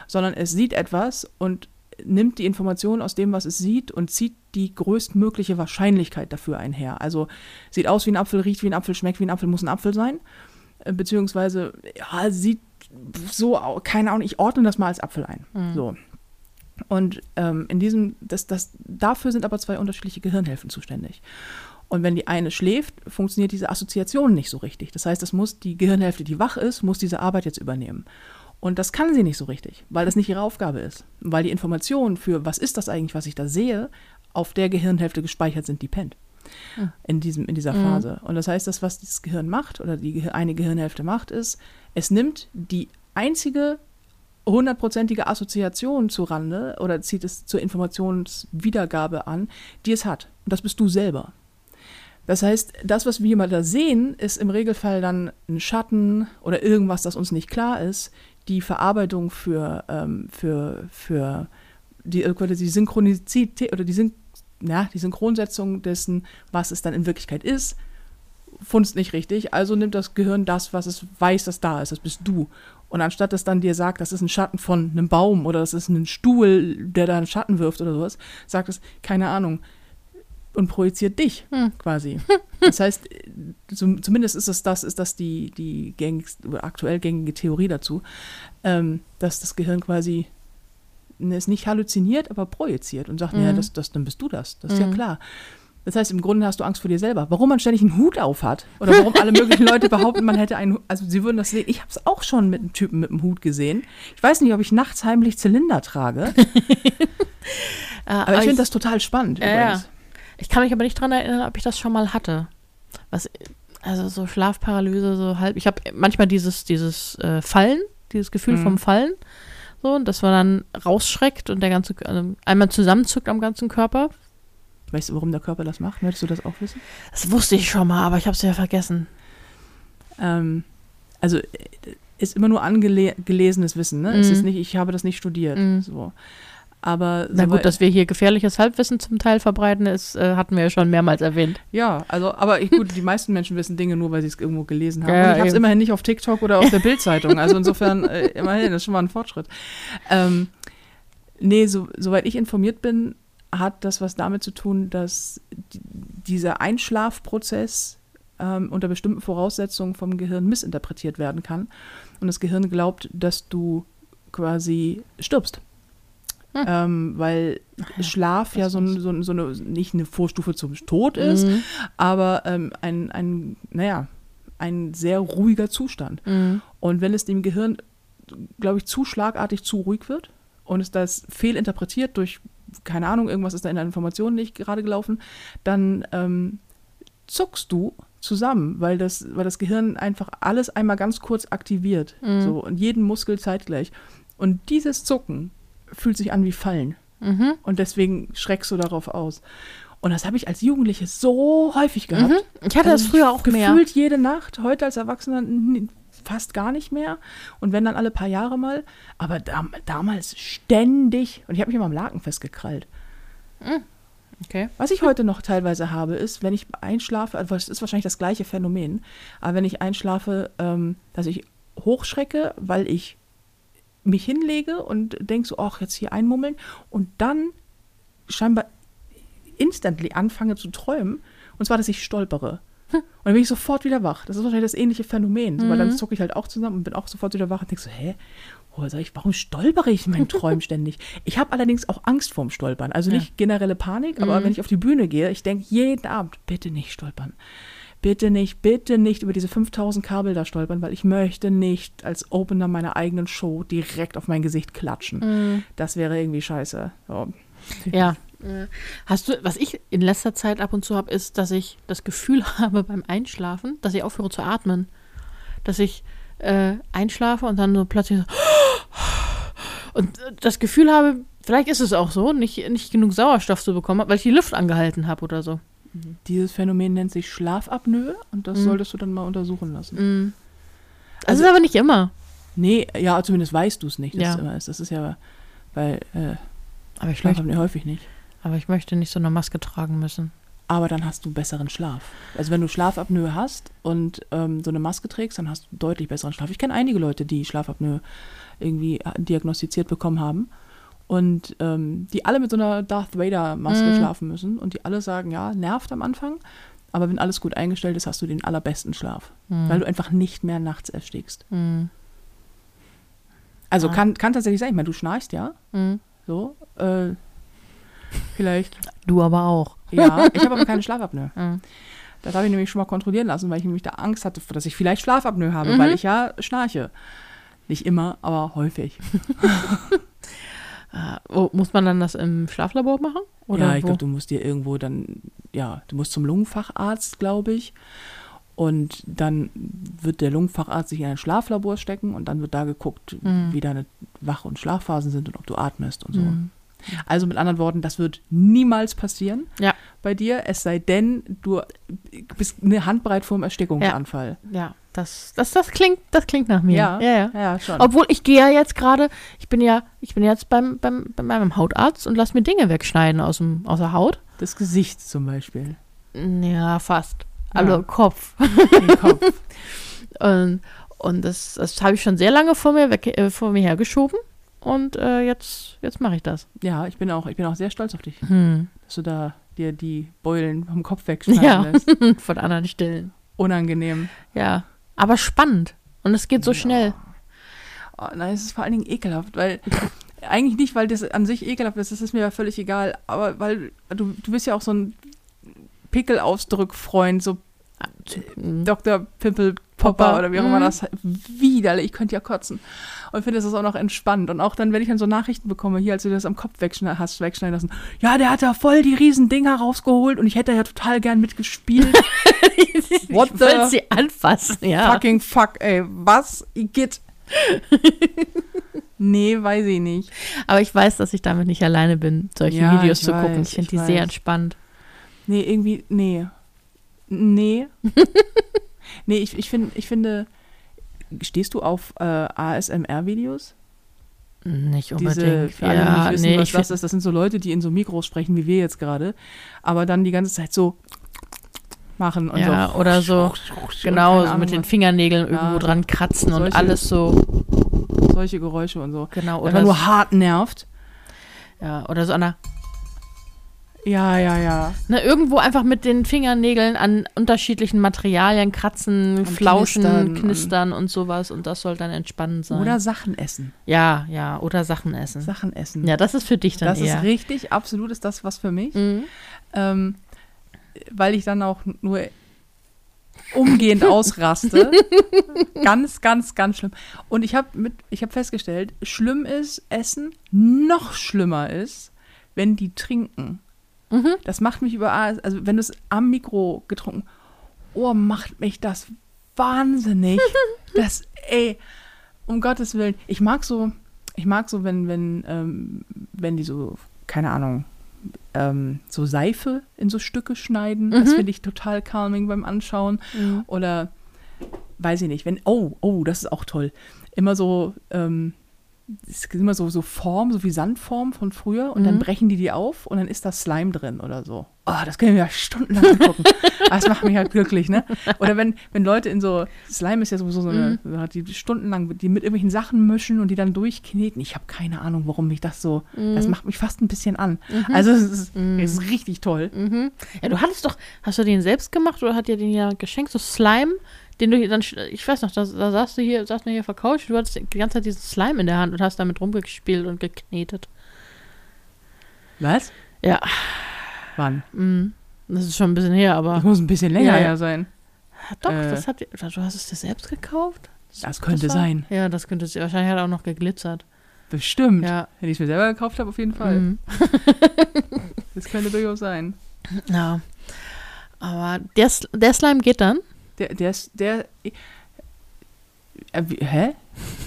sondern es sieht etwas und nimmt die Information aus dem, was es sieht und zieht die größtmögliche Wahrscheinlichkeit dafür einher. Also sieht aus wie ein Apfel, riecht wie ein Apfel, schmeckt wie ein Apfel, muss ein Apfel sein. Äh, Beziehungsweise, ja, sieht so, keine Ahnung, ich ordne das mal als Apfel ein. So. Und ähm, in diesem, das, das, dafür sind aber zwei unterschiedliche Gehirnhälften zuständig. Und wenn die eine schläft, funktioniert diese Assoziation nicht so richtig. Das heißt, es muss die Gehirnhälfte, die wach ist, muss diese Arbeit jetzt übernehmen. Und das kann sie nicht so richtig, weil das nicht ihre Aufgabe ist. Weil die Informationen für, was ist das eigentlich, was ich da sehe, auf der Gehirnhälfte gespeichert sind, die pennt. In, diesem, in dieser Phase. Und das heißt, das, was dieses Gehirn macht, oder die eine Gehirnhälfte macht, ist, es nimmt die einzige hundertprozentige Assoziation zu Rande oder zieht es zur Informationswiedergabe an, die es hat. Und das bist du selber. Das heißt, das, was wir mal da sehen, ist im Regelfall dann ein Schatten oder irgendwas, das uns nicht klar ist. Die Verarbeitung für, ähm, für, für die, quasi die Synchronizität oder die, Syn ja, die Synchronsetzung dessen, was es dann in Wirklichkeit ist, funzt nicht richtig. Also nimmt das Gehirn das, was es weiß, das da ist. Das bist du. Und anstatt dass dann dir sagt, das ist ein Schatten von einem Baum oder das ist ein Stuhl, der da einen Schatten wirft oder sowas, sagt es, keine Ahnung, und projiziert dich quasi. Das heißt, zum, zumindest ist es das, ist das die, die gängigste, oder aktuell gängige Theorie dazu, ähm, dass das Gehirn quasi es nicht halluziniert, aber projiziert und sagt, ja, das, das, dann bist du das. Das ist ja klar. Das heißt, im Grunde hast du Angst vor dir selber. Warum man ständig einen Hut auf hat oder warum alle möglichen Leute behaupten, man hätte einen, Hu- also sie würden das sehen. Ich habe es auch schon mit einem Typen mit einem Hut gesehen. Ich weiß nicht, ob ich nachts heimlich Zylinder trage, aber ich finde das total spannend. Übrigens. Ich kann mich aber nicht dran erinnern, ob ich das schon mal hatte. Was, also so Schlafparalyse, so halb. Ich habe manchmal dieses, dieses äh, Fallen, dieses Gefühl Mhm. vom Fallen. So, und dass man dann rausschreckt und der ganze, also einmal zusammenzuckt am ganzen Körper. Weißt du, warum der Körper das macht? Möchtest du das auch wissen? Das wusste ich schon mal, aber ich habe es ja vergessen. Ähm, also äh, ist immer nur angelesenes Wissen, ne? Es Mhm. ist nicht, ich habe das nicht studiert. Mhm. So. Aber Na gut, dass wir hier gefährliches Halbwissen zum Teil verbreiten, ist, äh, hatten wir ja schon mehrmals erwähnt. Ja, also, aber ich, gut, die meisten Menschen wissen Dinge nur, weil sie es irgendwo gelesen haben. Ja, Und ich habe es immerhin nicht auf TikTok oder auf der Bildzeitung. Also insofern, äh, immerhin, das ist schon mal ein Fortschritt. Ähm, nee, so, soweit ich informiert bin, hat das was damit zu tun, dass die, dieser Einschlafprozess, ähm, unter bestimmten Voraussetzungen vom Gehirn missinterpretiert werden kann. Und das Gehirn glaubt, dass du quasi stirbst. Hm. Ähm, weil ja, Schlaf ja so, so, so eine, nicht eine Vorstufe zum Tod ist, Mhm. aber ähm, ein, ein, naja, ein sehr ruhiger Zustand. Mhm. Und wenn es dem Gehirn, glaube ich, zu schlagartig zu ruhig wird und es das fehlinterpretiert durch, keine Ahnung, irgendwas ist da in der Information nicht gerade gelaufen, dann ähm, zuckst du zusammen, weil das, weil das Gehirn einfach alles einmal ganz kurz aktiviert. Mhm. So, und jeden Muskel zeitgleich. Und dieses Zucken fühlt sich an wie Fallen. Mhm. Und deswegen schreckst du darauf aus. Und das habe ich als Jugendliche so häufig gehabt. Mhm. Ich hatte das Also früher auch mehr. Gefühlt jede Nacht, heute als Erwachsener fast gar nicht mehr. Und wenn dann alle paar Jahre mal. Aber dam damals ständig. Und ich habe mich immer am Laken festgekrallt. Okay. Was ich heute noch teilweise habe, ist, wenn ich einschlafe, also es ist wahrscheinlich das gleiche Phänomen, aber wenn ich einschlafe, ähm, dass ich hochschrecke, weil ich mich hinlege und denke so, ach, jetzt hier einmummeln und dann scheinbar instantly anfange zu träumen, und zwar, dass ich stolpere. Und dann bin ich sofort wieder wach. Das ist wahrscheinlich das ähnliche Phänomen, so, weil dann zucke ich halt auch zusammen und bin auch sofort wieder wach und denke so, hä? Oh, ich, warum stolpere ich in meinen Träumen ständig? Ich habe allerdings auch Angst vorm Stolpern. Also Ja. nicht generelle Panik, aber wenn ich auf die Bühne gehe, ich denke jeden Abend, bitte nicht stolpern. Bitte nicht, bitte nicht über diese 5000 Kabel da stolpern, weil ich möchte nicht als Opener meiner eigenen Show direkt auf mein Gesicht klatschen. Das wäre irgendwie scheiße. So. Ja. Hast du, was ich in letzter Zeit ab und zu habe, ist, dass ich das Gefühl habe beim Einschlafen, dass ich aufhöre zu atmen. Dass ich äh, einschlafe und dann so plötzlich so und äh, das Gefühl habe, vielleicht ist es auch so, nicht, nicht genug Sauerstoff zu bekommen, weil ich die Luft angehalten habe oder so. Dieses Phänomen nennt sich Schlafapnoe und das Mhm. solltest du dann mal untersuchen lassen. Mhm. Das Also- ist aber nicht immer. Nee, ja, zumindest weißt du es nicht, dass Ja. es immer ist. Das ist ja bei äh, Aber ich, möchte, Schlafapnoe häufig nicht. aber ich möchte nicht so eine Maske tragen müssen. Aber dann hast du besseren Schlaf. Also wenn du Schlafapnoe hast und ähm, so eine Maske trägst, dann hast du deutlich besseren Schlaf. Ich kenne einige Leute, die Schlafapnoe irgendwie diagnostiziert bekommen haben und ähm, die alle mit so einer Darth Vader-Maske Mhm. schlafen müssen und die alle sagen, ja, nervt am Anfang, aber wenn alles gut eingestellt ist, hast du den allerbesten Schlaf, Mhm. weil du einfach nicht mehr nachts erstickst. Mhm. Also Ah. kann, kann tatsächlich sein, ich meine, du schnarchst ja, Mhm. so, äh, vielleicht, Du aber auch. ja, ich habe aber keine Schlafapnoe. Mhm. Das habe ich nämlich schon mal kontrollieren lassen, weil ich nämlich da Angst hatte, dass ich vielleicht Schlafapnoe habe, Mhm. weil ich ja schnarche. Nicht immer, aber häufig. Ah, oh, muss man dann das im Schlaflabor machen? Oder ja, ich glaube, du musst dir irgendwo dann, ja, du musst zum Lungenfacharzt, glaube ich. Und dann wird der Lungenfacharzt sich in ein Schlaflabor stecken und dann wird da geguckt, Mhm. wie deine Wach- und Schlafphasen sind und ob du atmest und so. Mhm. Also mit anderen Worten, das wird niemals passieren Ja. bei dir, es sei denn, du bist eine Handbreit vorm Erstickungsanfall. Ja, das, das, das klingt, das klingt nach mir. Ja. ja, ja. Ja, schon. Obwohl ich gehe ja jetzt gerade, ich bin ja, ich bin jetzt beim, beim, bei meinem Hautarzt und lass mir Dinge wegschneiden aus, dem, aus der Haut. Das Gesicht zum Beispiel. Ja, fast. Ja. Also Kopf. Den Kopf. Und, und das, das habe ich schon sehr lange vor mir, weg, äh, vor mir hergeschoben. Und äh, jetzt, jetzt mache ich das. Ja, ich bin auch, ich bin auch sehr stolz auf dich, Hm. dass du da dir die Beulen vom Kopf wegschneiden Ja. lässt. Von anderen Stellen. Unangenehm. Ja. Aber spannend. Und es geht so Ja. schnell. Oh, nein, es ist vor allen Dingen ekelhaft, weil eigentlich nicht, weil das an sich ekelhaft ist, das ist mir ja völlig egal, aber weil du, du bist ja auch so ein Pickelausdrückfreund, so Mhm. Dr. Pimple Popper. Oder wie auch immer Mhm. das. Widerlich, ich könnte ja kotzen. Und ich finde, das ist auch noch entspannt. Und auch dann, wenn ich dann so Nachrichten bekomme, hier, als du das am Kopf wegschneiden, hast wegschneiden lassen, ja, der hat da voll die riesen Dinger rausgeholt und ich hätte ja total gern mitgespielt. What ich the sie anfassen, ja. Fucking fuck, ey. Was? Igitt. nee, weiß ich nicht. Aber ich weiß, dass ich damit nicht alleine bin, solche Ja, Videos zu gucken. weiß, Ich finde die sehr weiß. entspannt. Nee, irgendwie, nee. Nee. Nee, ich, ich, find, ich finde, stehst du auf äh, ASMR-Videos? Nicht Diese, unbedingt. für alle, die ja, nicht wissen, nee, was ich das ist, das sind so Leute, die in so Mikros sprechen, wie wir jetzt gerade, aber dann die ganze Zeit so machen und Ja, so. oder so, und Genau, so mit den. Fingernägeln Ja, irgendwo dran kratzen und solche- alles so. solche Geräusche und so. Genau, Oder oder, nur so, hart nervt. ja, oder so an der, Ja, ja, ja. Ne, irgendwo einfach mit den Fingernägeln an unterschiedlichen Materialien kratzen, flauschen, knistern knistern, und- und sowas und das soll dann entspannend sein. Oder Sachen essen. ja, ja, oder Sachen essen. Sachen essen. Ja, das ist für dich dann das eher. ist richtig, absolut ist das was für mich. Mhm. Ähm, weil ich dann auch nur umgehend ausraste. ganz, ganz, ganz schlimm. Und ich habe habe festgestellt, schlimm ist Essen, noch schlimmer ist, wenn die trinken. Mhm. Das macht mich überall, also wenn du es am Mikro getrunken, oh, macht mich das wahnsinnig. das, ey, um Gottes Willen. Ich mag so, ich mag so, wenn, wenn, ähm, wenn die so, keine Ahnung, ähm, so Seife in so Stücke schneiden. Das Mhm. finde ich total calming beim Anschauen. Mhm. Oder weiß ich nicht, wenn, oh, oh, das ist auch toll. Immer so, ähm, es ist immer so, so Form, so wie Sandform von früher und dann Mhm. brechen die die auf und dann ist da Slime drin oder so. Oh, das können wir ja stundenlang angucken. Aber das macht mich halt glücklich, ne? Oder wenn, wenn Leute in so, Slime ist ja sowieso so eine, die stundenlang, die mit irgendwelchen Sachen mischen und die dann durchkneten. Ich habe keine Ahnung, warum mich das so, das macht mich fast ein bisschen an. Also es ist, es ist richtig toll. Mhm. Ja, du hattest doch, hast du den selbst gemacht oder hat dir den ja geschenkt, so Slime, den du hier dann, ich weiß noch, da, da saßt du hier, saß du hier auf der Couch, du hattest die ganze Zeit diesen Slime in der Hand und hast damit rumgespielt und geknetet. Was? Ja, Wann? mhm. das ist schon ein bisschen her, Das aber muss ein bisschen länger Ja, her sein. doch, äh, das hat, du hast es dir selbst gekauft? Das könnte war- sein. Ja, das könnte es, wahrscheinlich hat er auch noch geglitzert. Bestimmt. Ja. Wenn ich es mir selber gekauft habe, auf jeden Fall. Mhm. Das könnte durchaus sein. Ja. Aber der, der Slime geht dann? Der, der ist, der. Äh, wie, hä?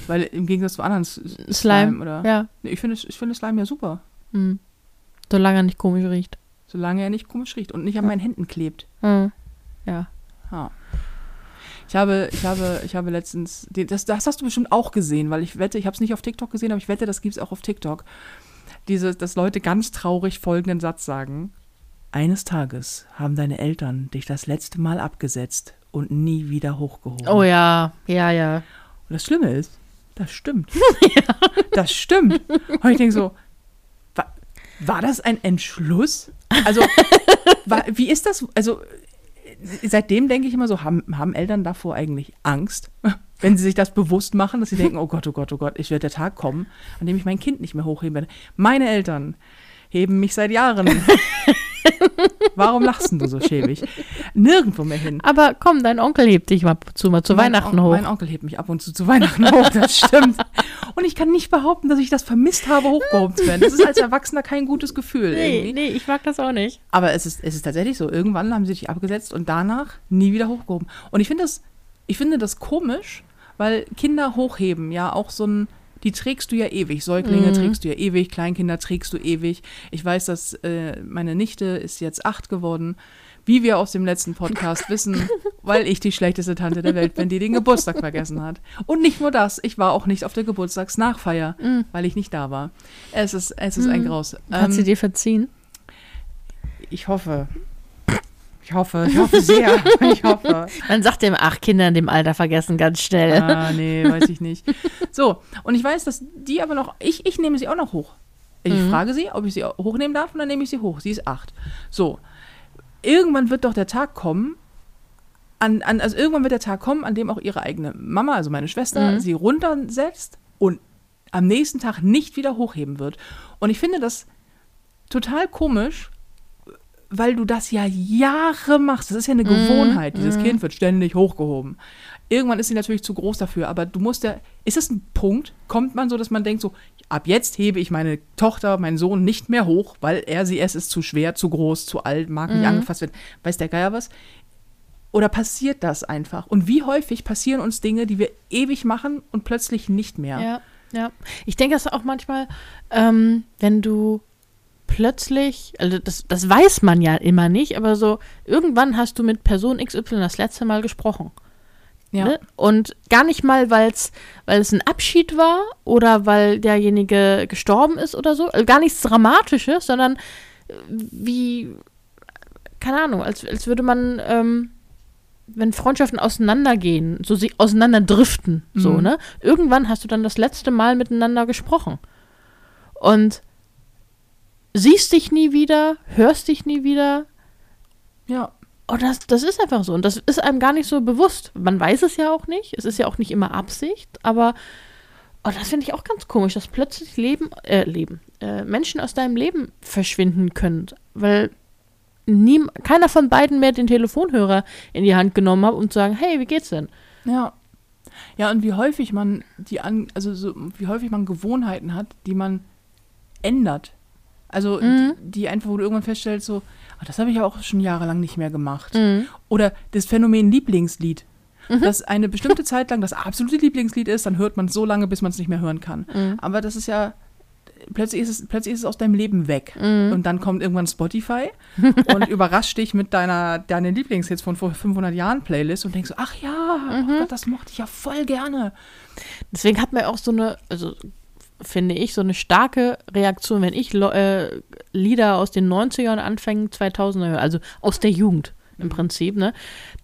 Weil im Gegensatz zu anderen S- S- Slime, oder? Ja. Nee, ich finde ich finde Slime ja super. Mhm. Solange er nicht komisch riecht. Solange er nicht komisch riecht und nicht an Ja. meinen Händen klebt. Mhm. Ja. Ja. Ich habe, ich habe, ich habe letztens, das, das hast du bestimmt auch gesehen, weil ich wette, ich habe es nicht auf TikTok gesehen, aber ich wette, das gibt es auch auf TikTok. Diese, dass Leute ganz traurig folgenden Satz sagen. Eines Tages haben deine Eltern dich das letzte Mal abgesetzt und nie wieder hochgehoben. Oh ja, ja, ja. Und das Schlimme ist, das stimmt. Das stimmt. Und ich denke so, war, war das ein Entschluss? Also, war, wie ist das? Also, seitdem denke ich immer so, haben, haben Eltern davor eigentlich Angst, wenn sie sich das bewusst machen, dass sie denken, oh Gott, oh Gott, oh Gott, ich werde der Tag kommen, an dem ich mein Kind nicht mehr hochheben werde. Meine Eltern heben mich seit Jahren. Warum lachst du so schäbig? Nirgendwo mehr hin. Aber komm, dein Onkel hebt dich mal zu, mal zu Mein Weihnachten On hoch. Mein Onkel hebt mich ab und zu zu Weihnachten hoch, das stimmt. Und ich kann nicht behaupten, dass ich das vermisst habe, hochgehoben zu werden. Das ist als Erwachsener kein gutes Gefühl. nee, irgendwie. nee, ich mag das auch nicht. Aber es ist, es ist tatsächlich so. Irgendwann haben sie dich abgesetzt und danach nie wieder hochgehoben. Und ich finde das, ich finde das komisch, weil Kinder hochheben ja auch so ein, die trägst du ja ewig. Säuglinge Mhm. trägst du ja ewig, Kleinkinder trägst du ewig. Ich weiß, dass äh, meine Nichte ist jetzt acht geworden. Wie wir aus dem letzten Podcast wissen, weil ich die schlechteste Tante der Welt bin, die den Geburtstag vergessen hat. Und nicht nur das, ich war auch nicht auf der Geburtstagsnachfeier, Mhm. weil ich nicht da war. Es ist, es ist ein Mhm. Graus. Hat sie Ähm, dir verziehen? ich hoffe. Ich hoffe, ich hoffe sehr. Ich hoffe. Man sagt dem, ach, Kinder in dem Alter vergessen ganz schnell. Ah, nee, weiß ich nicht. So, und ich weiß, dass die aber noch, ich, ich nehme sie auch noch hoch. Ich Mhm. frage sie, ob ich sie hochnehmen darf und dann nehme ich sie hoch. Sie ist acht. So, irgendwann wird doch der Tag kommen, an, an, also irgendwann wird der Tag kommen, an dem auch ihre eigene Mama, also meine Schwester, Mhm. sie runtersetzt und am nächsten Tag nicht wieder hochheben wird. Und ich finde das total komisch, weil du das ja Jahre machst. Das ist ja eine Gewohnheit. Dieses Kind wird ständig hochgehoben. Irgendwann ist sie natürlich zu groß dafür, aber du musst ja, ist das ein Punkt? Kommt man so, dass man denkt so, ab jetzt hebe ich meine Tochter, meinen Sohn nicht mehr hoch, weil er sie, es ist zu schwer, zu groß, zu alt, mag nicht angefasst werden, weiß der Geier was? Oder passiert das einfach? Und wie häufig passieren uns Dinge, die wir ewig machen und plötzlich nicht mehr? Ja, ja. Ich denke das auch manchmal, ähm, wenn du plötzlich, also das, das weiß man ja immer nicht, aber so, irgendwann hast du mit Person XY das letzte Mal gesprochen. Ja. Ne? Und gar nicht mal, weil's, weil es ein Abschied war oder weil derjenige gestorben ist oder so. Also gar nichts Dramatisches, sondern äh, wie, keine Ahnung, als, als würde man, ähm, wenn Freundschaften auseinandergehen, so sie auseinanderdriften, so, Mhm. ne? Irgendwann hast du dann das letzte Mal miteinander gesprochen. Und siehst dich nie wieder, hörst dich nie wieder. Ja. Und das, das ist einfach so. Und das ist einem gar nicht so bewusst. Man weiß es ja auch nicht. Es ist ja auch nicht immer Absicht. Aber oh, das finde ich auch ganz komisch, dass plötzlich Leben, äh, Leben, äh, Menschen aus deinem Leben verschwinden können. Weil nie, keiner von beiden mehr den Telefonhörer in die Hand genommen hat, um zu sagen, hey, wie geht's denn? Ja. Ja, und wie häufig man die an, also so, wie häufig man Gewohnheiten hat, die man ändert. Also Mhm. die, einfach, wo du irgendwann feststellst, so, ah, das habe ich ja auch schon jahrelang nicht mehr gemacht. Mhm. Oder das Phänomen Lieblingslied. Dass eine bestimmte Zeit lang das absolute Lieblingslied ist, dann hört man es so lange, bis man es nicht mehr hören kann. Mhm. Aber das ist ja, plötzlich ist es, plötzlich ist es aus deinem Leben weg. Mhm. Und dann kommt irgendwann Spotify und überrascht dich mit deiner, deinen Lieblingshits von vor 500 Jahren Playlist und denkst so, ach ja, Mhm. oh Gott, das mochte ich ja voll gerne. Deswegen hat man auch so eine, also finde ich, so eine starke Reaktion, wenn ich äh, Lieder aus den 90ern, Anfängen 2000er höre, also aus der Jugend im Prinzip, ne,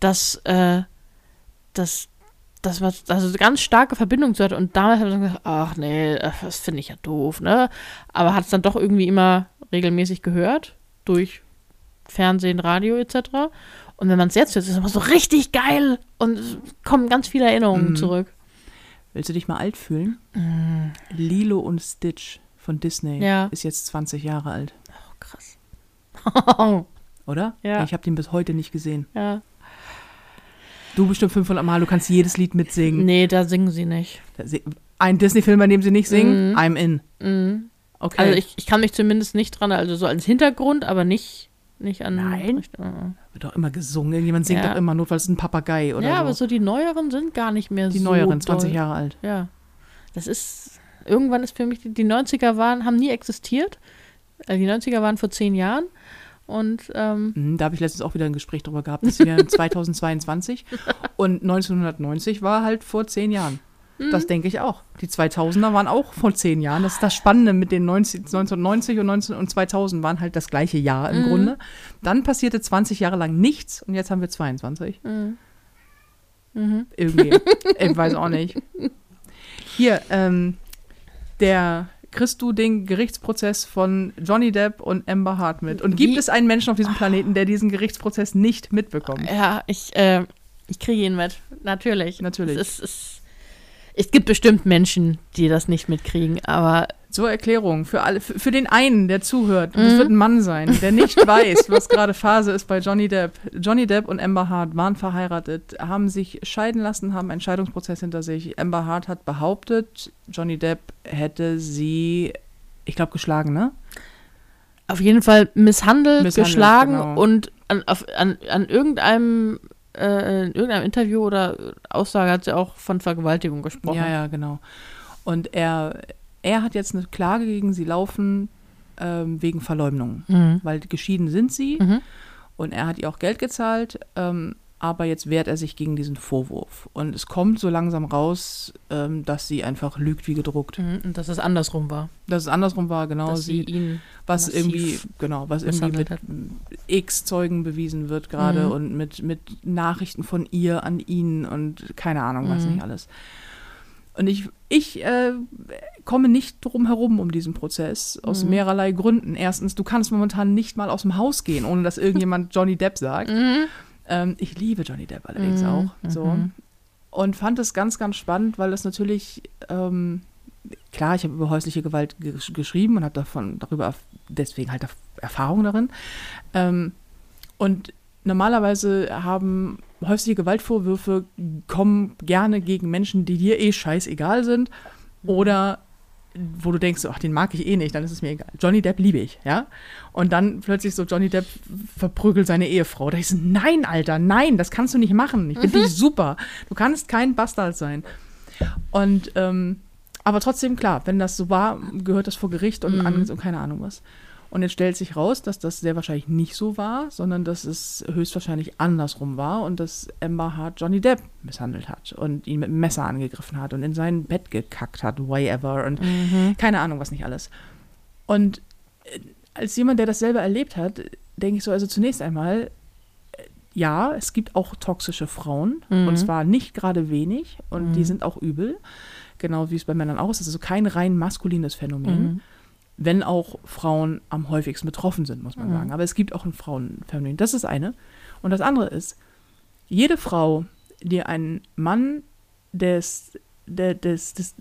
dass, äh, dass das was, also eine ganz starke Verbindung zu hat und damals hat man gesagt, ach nee, das finde ich ja doof, ne, aber hat es dann doch irgendwie immer regelmäßig gehört, durch Fernsehen, Radio etc. Und wenn man es jetzt hört, ist es immer so richtig geil und es kommen ganz viele Erinnerungen Mhm. zurück. Willst du dich mal alt fühlen? Lilo und Stitch von Disney Ja. ist jetzt 20 Jahre alt, Oh, krass. oder? Ja. Ich habe den bis heute nicht gesehen. ja. Du bestimmt 500 Mal, du kannst jedes Lied mitsingen. Nee, da singen sie nicht. Ein Disney-Film, bei dem sie nicht singen, Mhm. I'm in. Mhm. Okay. Also ich, ich kann mich zumindest nicht dran, also so als Hintergrund, aber nicht, nicht an. Nein? Äh. Wird doch immer gesungen. Jemand singt Ja. doch immer, notfalls ein Papagei oder ja, so. aber so die neueren sind gar nicht mehr Die so. neueren, 20 doll. Jahre alt. Ja. Das ist. Irgendwann ist für mich, die, die 90er waren, haben nie existiert. Also die 90er waren vor zehn Jahren. Und ähm, Mhm, Da habe ich letztens auch wieder ein Gespräch drüber gehabt. Das ist ja 2022 und 1990 war halt vor zehn Jahren. Mhm. Das denke ich auch. Die 2000er waren auch vor zehn Jahren. Das ist das Spannende mit den 90, 1990 und, 19, und 2000 waren halt das gleiche Jahr im Mhm. Grunde. Dann passierte 20 Jahre lang nichts und jetzt haben wir 22. mhm. Mhm. Irgendwie. ich weiß auch nicht. Hier, ähm, der kriegst du den Gerichtsprozess von Johnny Depp und Amber Hart mit. Und gibt Wie- es einen Menschen auf diesem Planeten, der diesen Gerichtsprozess nicht mitbekommt? Ja, ich, äh, ich kriege ihn mit. Natürlich. Natürlich. Es, ist, es, es gibt bestimmt Menschen, die das nicht mitkriegen, aber Zur Erklärung, für, alle, für, für den einen, der zuhört, Mhm. das wird ein Mann sein, der nicht weiß, was gerade Phase ist bei Johnny Depp. Johnny Depp und Amber Hart waren verheiratet, haben sich scheiden lassen, haben einen Scheidungsprozess hinter sich. Amber Hart hat behauptet, Johnny Depp hätte sie, ich glaube, geschlagen, ne? auf jeden Fall misshandelt, Misshandelt, geschlagen genau. und an, auf, an, an irgendeinem, äh, in irgendeinem Interview oder Aussage hat sie auch von Vergewaltigung gesprochen. Ja, ja, genau. Und er, er hat jetzt eine Klage gegen sie laufen ähm, wegen Verleumdung, Mhm. weil geschieden sind sie Mhm. und er hat ihr auch Geld gezahlt, ähm, aber jetzt wehrt er sich gegen diesen Vorwurf. Und es kommt so langsam raus, ähm, dass sie einfach lügt wie gedruckt. Mhm. Und dass es andersrum war. Dass es andersrum war, genau. dass sie ihn was irgendwie, genau, was irgendwie mit hat. x Zeugen bewiesen wird gerade Mhm. und mit, mit Nachrichten von ihr an ihn und keine Ahnung, was Mhm. nicht alles. Und ich, ich äh, komme nicht drum herum um diesen Prozess aus Mhm. mehrerlei Gründen. Erstens, du kannst momentan nicht mal aus dem Haus gehen, ohne dass irgendjemand Johnny Depp sagt. Mhm. Ähm, ich liebe Johnny Depp allerdings Mhm, auch. So. mhm. Und fand es ganz, ganz spannend, weil das natürlich, ähm, klar, ich habe über häusliche Gewalt gesch geschrieben und habe davon darüber deswegen halt erf- Erfahrung darin. Ähm, und normalerweise haben häusliche Gewaltvorwürfe kommen gerne gegen Menschen, die dir eh scheißegal sind oder wo du denkst, ach, den mag ich eh nicht, dann ist es mir egal. Johnny Depp liebe ich, ja? Und dann plötzlich so, Johnny Depp verprügelt seine Ehefrau. Da ich so, nein, Alter, nein, das kannst du nicht machen. Ich finde dich super. Du kannst kein Bastard sein. Und, ähm, aber trotzdem, klar, wenn das so war, gehört das vor Gericht und, Mhm. und keine Ahnung was. Und jetzt stellt sich raus, dass das sehr wahrscheinlich nicht so war, sondern dass es höchstwahrscheinlich andersrum war und dass Amber Hart Johnny Depp misshandelt hat und ihn mit einem Messer angegriffen hat und in sein Bett gekackt hat, whatever und Mhm. keine Ahnung, was nicht alles. Und äh, als jemand, der das selber erlebt hat, denke ich so, also zunächst einmal, äh, ja, es gibt auch toxische Frauen Mhm. und zwar nicht gerade wenig und Mhm. die sind auch übel, genau wie es bei Männern auch ist also kein rein maskulines Phänomen. Mhm. Wenn auch Frauen am häufigsten betroffen sind, muss man Mhm. sagen. Aber es gibt auch ein Frauenphänomen. Das ist eine. Und das andere ist, jede Frau, die einen Mann des, der, des, des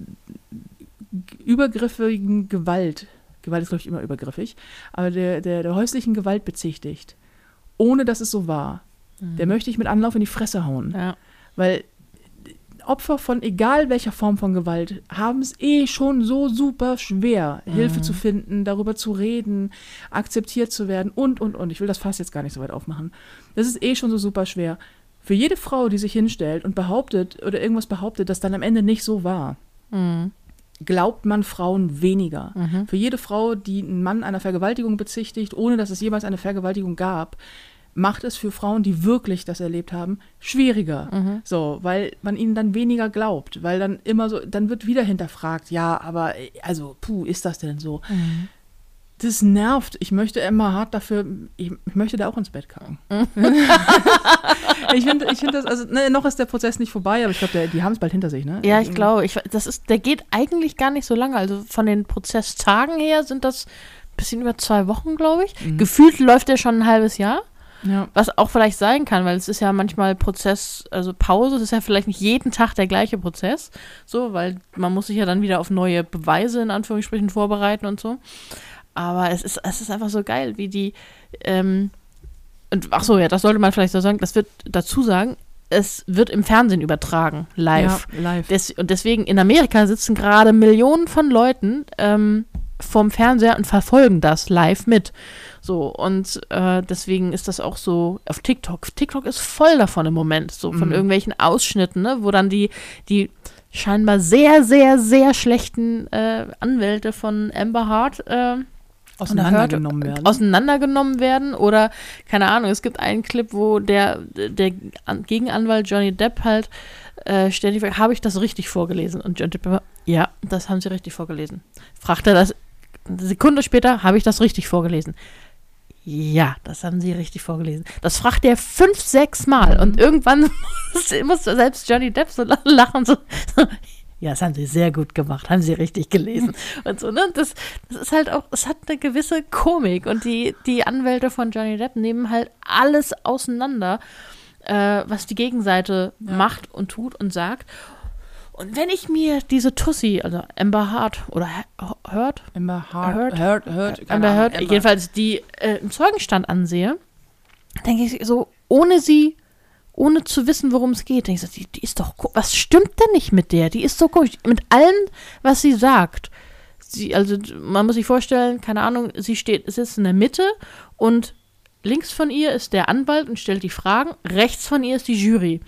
übergriffigen Gewalt, Gewalt ist, glaube ich, immer übergriffig, aber der, der, der häuslichen Gewalt bezichtigt, ohne dass es so war, der möchte ich mit Anlauf in die Fresse hauen. Ja. Weil Opfer von egal welcher Form von Gewalt haben es eh schon so super schwer, Hilfe zu finden, darüber zu reden, akzeptiert zu werden und, und, und. Ich will das Fass jetzt gar nicht so weit aufmachen. Das ist eh schon so super schwer. Für jede Frau, die sich hinstellt und behauptet oder irgendwas behauptet, das dann am Ende nicht so war, Mhm. glaubt man Frauen weniger. Mhm. Für jede Frau, die einen Mann einer Vergewaltigung bezichtigt, ohne dass es jemals eine Vergewaltigung gab, macht es für Frauen, die wirklich das erlebt haben, schwieriger. Mhm. So, weil man ihnen dann weniger glaubt, weil dann immer so, dann wird wieder hinterfragt, ja, aber äh, also, puh, ist das denn so? Mhm. Das nervt. Ich möchte immer hart dafür, ich, ich möchte da auch ins Bett kacken. ich finde, ich find das, also, ne, noch ist der Prozess nicht vorbei, aber ich glaube, die haben es bald hinter sich, ne? Ja, ich glaube, ich, das ist, der geht eigentlich gar nicht so lange. Also von den Prozesstagen her sind das ein bisschen über zwei Wochen, glaube ich. Mhm. Gefühlt läuft der schon ein halbes Jahr. Ja. Was auch vielleicht sein kann, weil es ist ja manchmal Prozess, also Pause, es ist ja vielleicht nicht jeden Tag der gleiche Prozess, so, weil man muss sich ja dann wieder auf neue Beweise in Anführungsstrichen vorbereiten und so. Aber es ist, es ist einfach so geil, wie die, ähm, und ach so, ja, das sollte man vielleicht so sagen, das wird dazu sagen, es wird im Fernsehen übertragen, live. Ja, live. Des, und deswegen in Amerika sitzen gerade Millionen von Leuten ähm, vorm Fernseher und verfolgen das live mit. So, und äh, deswegen ist das auch so auf TikTok. TikTok ist voll davon im Moment, so von Mhm. irgendwelchen Ausschnitten, ne, wo dann die, die scheinbar sehr, sehr, sehr schlechten äh, Anwälte von Amber Hart äh, auseinandergenommen werden. auseinandergenommen werden oder keine Ahnung, es gibt einen Clip, wo der, der An- Gegenanwalt Johnny Depp halt äh, ständig fragt, habe ich das richtig vorgelesen? Und Johnny Depp immer, ja, das haben sie richtig vorgelesen. Fragt er das eine Sekunde später, habe ich das richtig vorgelesen? Ja, das haben sie richtig vorgelesen. Das fragt er fünf, sechs Mal und irgendwann muss, muss selbst Johnny Depp so lachen, so, so ja, das haben sie sehr gut gemacht, haben sie richtig gelesen. Und so, ne? Das, das ist halt auch, es hat eine gewisse Komik und die, die Anwälte von Johnny Depp nehmen halt alles auseinander, äh, was die Gegenseite Ja. macht und tut und sagt. Und wenn ich mir diese Tussi, also Amber Hart oder He- Heard, Amber Hart, Heard? Heard, Amber Heard, jedenfalls die äh, im Zeugenstand ansehe, denke ich so, ohne sie, ohne zu wissen, worum es geht, denke ich so, die, die ist doch, was stimmt denn nicht mit der? Die ist so komisch. Mit allem, was sie sagt. Sie, also man muss sich vorstellen, keine Ahnung, sie steht, sitzt in der Mitte und links von ihr ist der Anwalt und stellt die Fragen, rechts von ihr ist die Jury.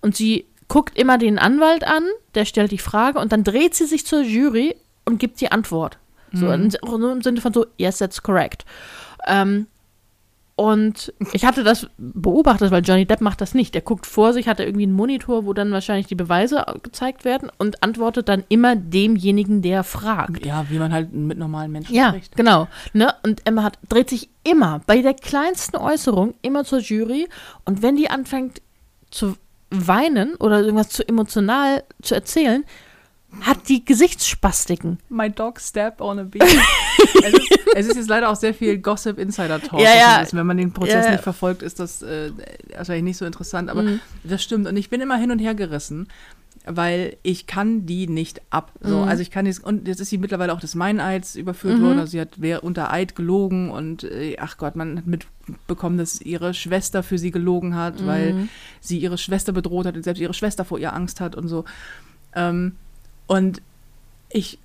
Und sie guckt immer den Anwalt an, der stellt die Frage und dann dreht sie sich zur Jury und gibt die Antwort. So, in, auch nur im Sinne von so, yes, that's correct. Ähm, und ich hatte das beobachtet, weil Johnny Depp macht das nicht. Der guckt vor sich, hat er irgendwie einen Monitor, wo dann wahrscheinlich die Beweise gezeigt werden und antwortet dann immer demjenigen, der fragt. Ja, wie man halt mit normalen Menschen Ja, spricht. genau. Ne? Und Emma hat, dreht sich immer bei der kleinsten Äußerung immer zur Jury. Und wenn die anfängt zu weinen oder irgendwas zu emotional zu erzählen, hat die Gesichtsspastiken. My dog stepped on a bee. es, ist, es ist jetzt leider auch sehr viel Gossip Insider Talk. Ja, ja. Ist, wenn man den Prozess Ja. nicht verfolgt, ist das äh, wahrscheinlich nicht so interessant. Aber Mhm. das stimmt. Und ich bin immer hin und her gerissen, weil ich kann die nicht ab. So, Mhm. also ich kann jetzt, und jetzt ist sie mittlerweile auch des Meineids überführt Mhm. worden. Also sie hat wer unter Eid gelogen und äh, ach Gott, man hat mitbekommen, dass ihre Schwester für sie gelogen hat, weil Mhm. sie ihre Schwester bedroht hat und selbst ihre Schwester vor ihr Angst hat und so. Ähm, und ich,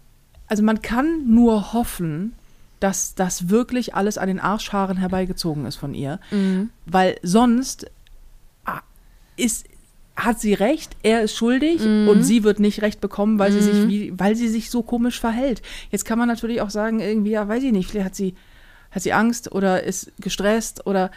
also man kann nur hoffen, dass das wirklich alles an den Arschhaaren herbeigezogen ist von ihr, Mhm. weil sonst ah, ist, hat sie recht, er ist schuldig Mhm. und sie wird nicht recht bekommen, weil sie sich Mhm. wie, weil sie sich so komisch verhält. Jetzt kann man natürlich auch sagen, irgendwie, ja, weiß ich nicht, vielleicht hat sie, hat sie Angst oder ist gestresst oder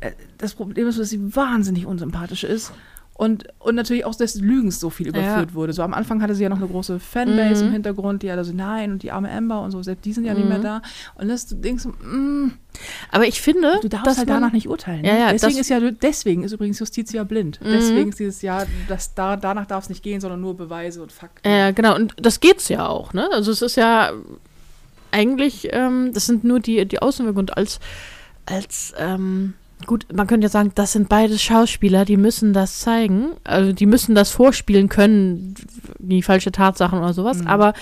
äh, das Problem ist, dass sie wahnsinnig unsympathisch ist. Und, und natürlich auch des Lügens so viel überführt wurde. So am Anfang hatte sie ja noch eine große Fanbase Mhm. im Hintergrund, die alle so, nein, und die arme Amber und so, selbst die sind ja nicht mehr Mhm. da. Und das, du denkst, mm, Aber ich finde, du darfst dass halt man, danach nicht urteilen. Ne? Ja, ja, deswegen ist ja, deswegen ist übrigens Justitia blind. Mhm. Deswegen ist dieses Jahr, das, da, danach darf es nicht gehen, sondern nur Beweise und Fakten. Ja, genau. Und das geht's ja auch, ne? Also es ist ja eigentlich, ähm, das sind nur die, die Außenwirkungen und als, als, ähm, gut, man könnte ja sagen, das sind beide Schauspieler, die müssen das zeigen, also die müssen das vorspielen können, die falsche Tatsachen oder sowas, Mhm. aber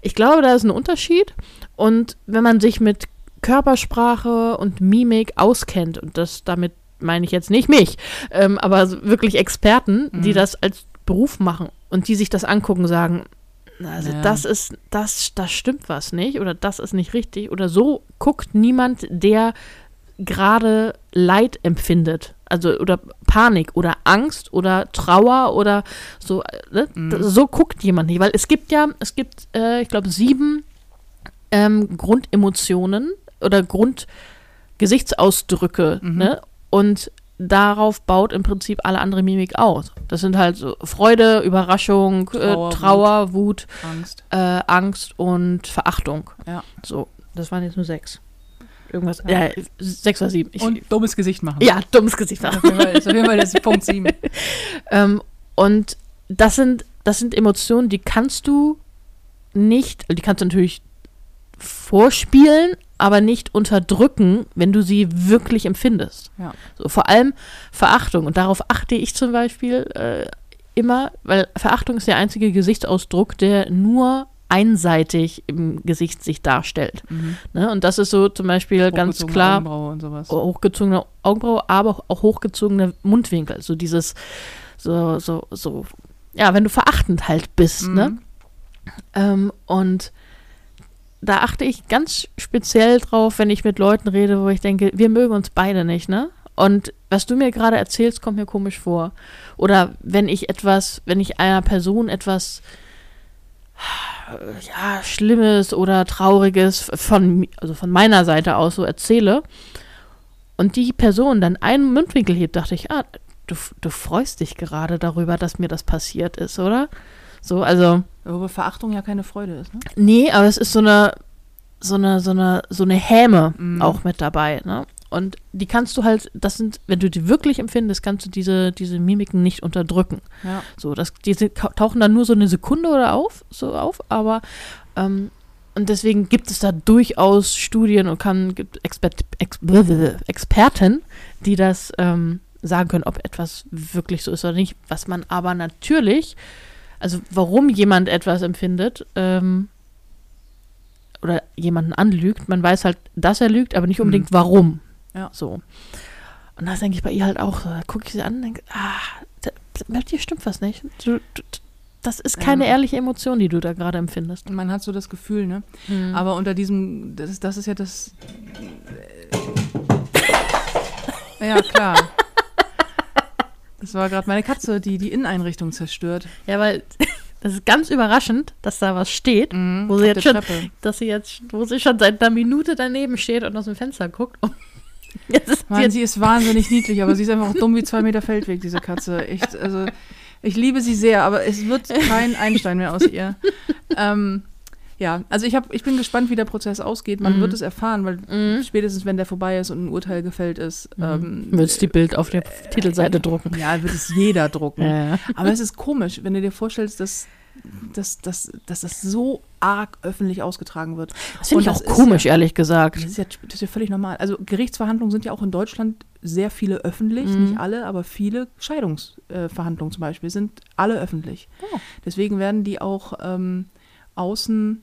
ich glaube, da ist ein Unterschied und wenn man sich mit Körpersprache und Mimik auskennt und das damit meine ich jetzt nicht mich, ähm, aber wirklich Experten, die Mhm. das als Beruf machen und die sich das angucken, sagen, also Ja. das ist, das, das stimmt was nicht oder das ist nicht richtig oder so guckt niemand, der gerade Leid empfindet. Also oder Panik oder Angst oder Trauer oder so. Ne? Mhm. So guckt jemand nicht. Weil es gibt ja, es gibt, äh, ich glaube, sieben ähm, Grundemotionen oder Grundgesichtsausdrücke. Mhm. Ne? Und darauf baut im Prinzip alle andere Mimik aus. Das sind halt so Freude, Überraschung, Trauer, äh, Trauer Wut, Angst. äh, Angst und Verachtung. Ja. So, das waren jetzt nur sechs. Irgendwas, Ja. ja, sechs oder sieben. Ich, Und dummes Gesicht machen. ja, dummes Gesicht. Ist auf jeden Fall das ist Punkt 7. ähm, und das sind, das sind Emotionen, die kannst du nicht, die kannst du natürlich vorspielen, aber nicht unterdrücken, wenn du sie wirklich empfindest. Ja. So, vor allem Verachtung. Und darauf achte ich zum Beispiel äh, immer, weil Verachtung ist der einzige Gesichtsausdruck, der nur einseitig im Gesicht sich darstellt. Mhm. Ne? Und das ist so zum Beispiel ganz klar Augenbraue und sowas. hochgezogene Augenbraue, aber auch hochgezogene Mundwinkel. So dieses, so, so, so, ja, wenn du verachtend halt bist, ne? Mhm. Ähm, und da achte ich ganz speziell drauf, wenn ich mit Leuten rede, wo ich denke, wir mögen uns beide nicht, ne? Und was du mir gerade erzählst, kommt mir komisch vor. Oder wenn ich etwas, wenn ich einer Person etwas ja, Schlimmes oder Trauriges von, also von meiner Seite aus so erzähle und die Person dann einen Mundwinkel hebt, dachte ich, ah, du, du freust dich gerade darüber, dass mir das passiert ist, oder? So, also, Wobei Verachtung ja keine Freude ist, ne? nee, aber es ist so eine, so eine, so eine, so eine Häme Mhm. auch mit dabei, ne? Und die kannst du halt, das sind, wenn du die wirklich empfindest, kannst du diese, diese Mimiken nicht unterdrücken. Ja. So, das, die tauchen dann nur so eine Sekunde oder auf, so auf, aber ähm, und deswegen gibt es da durchaus Studien und kann gibt Expert, Ex, blablabla, Experten, die das ähm, sagen können, ob etwas wirklich so ist oder nicht. Was man aber natürlich, also warum jemand etwas empfindet ähm, oder jemanden anlügt, man weiß halt, dass er lügt, aber nicht unbedingt warum. Ja. So. Und das denke ich bei ihr halt auch so. Da gucke ich sie an und denke, ah, da, mit dir stimmt was nicht. Du, du, das ist keine Ja. ehrliche Emotion, die du da gerade empfindest. Und man hat so das Gefühl, ne? Mhm. Aber unter diesem, das, ist- das ist ja das. Ja, klar. Das war gerade meine Katze, die die Inneneinrichtung zerstört. Ja, weil das ist ganz überraschend, dass da was steht, Mhm, Wo sie jetzt schon- dass sie jetzt, wo sie schon seit einer Minute daneben steht und aus dem Fenster guckt. Sie Mann, sie ist wahnsinnig niedlich, aber sie ist einfach auch dumm wie zwei Meter Feldweg, diese Katze. Echt, also ich liebe sie sehr, aber es wird kein Einstein mehr aus ihr. Ähm, ja, also ich, hab, ich bin gespannt, wie der Prozess ausgeht. Man Mhm. wird es erfahren, weil Mhm. spätestens, wenn der vorbei ist und ein Urteil gefällt ist, ähm, Würdest die Bild auf der Titelseite drucken. ja, wird es jeder drucken. Ja. Aber es ist komisch, wenn du dir vorstellst, dass, dass, dass, dass das so arg öffentlich ausgetragen wird. Das finde ich Und auch komisch, ja- ehrlich gesagt. Das ist, ja, das ist ja völlig normal. Also Gerichtsverhandlungen sind ja auch in Deutschland sehr viele öffentlich, Mhm. nicht alle, aber viele Scheidungsverhandlungen zum Beispiel sind alle öffentlich. Oh. Deswegen werden die auch ähm, außen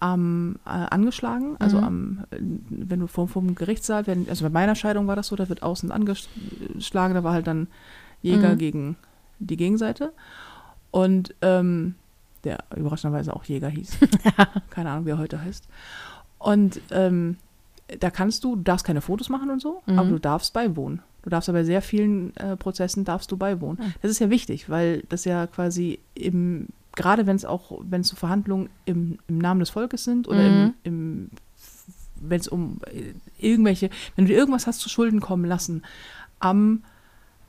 am, äh, angeschlagen, also Mhm. am, äh, wenn du vom, vom Gerichtssaal, werden, also bei meiner Scheidung war das so, da wird außen angeschlagen, da war halt dann Jäger Mhm. gegen die Gegenseite und ähm, der überraschenderweise auch Jäger hieß. Keine Ahnung, wie er heute heißt. Und ähm, da kannst du, du darfst keine Fotos machen und so, Mhm. aber du darfst beiwohnen. Du darfst aber bei sehr vielen äh, Prozessen darfst du beiwohnen. Mhm. Das ist ja wichtig, weil das ja quasi im, gerade wenn es auch, wenn es so Verhandlungen im, im Namen des Volkes sind oder im, Mhm. im wenn es um äh, irgendwelche, wenn du dir irgendwas hast zu Schulden kommen lassen am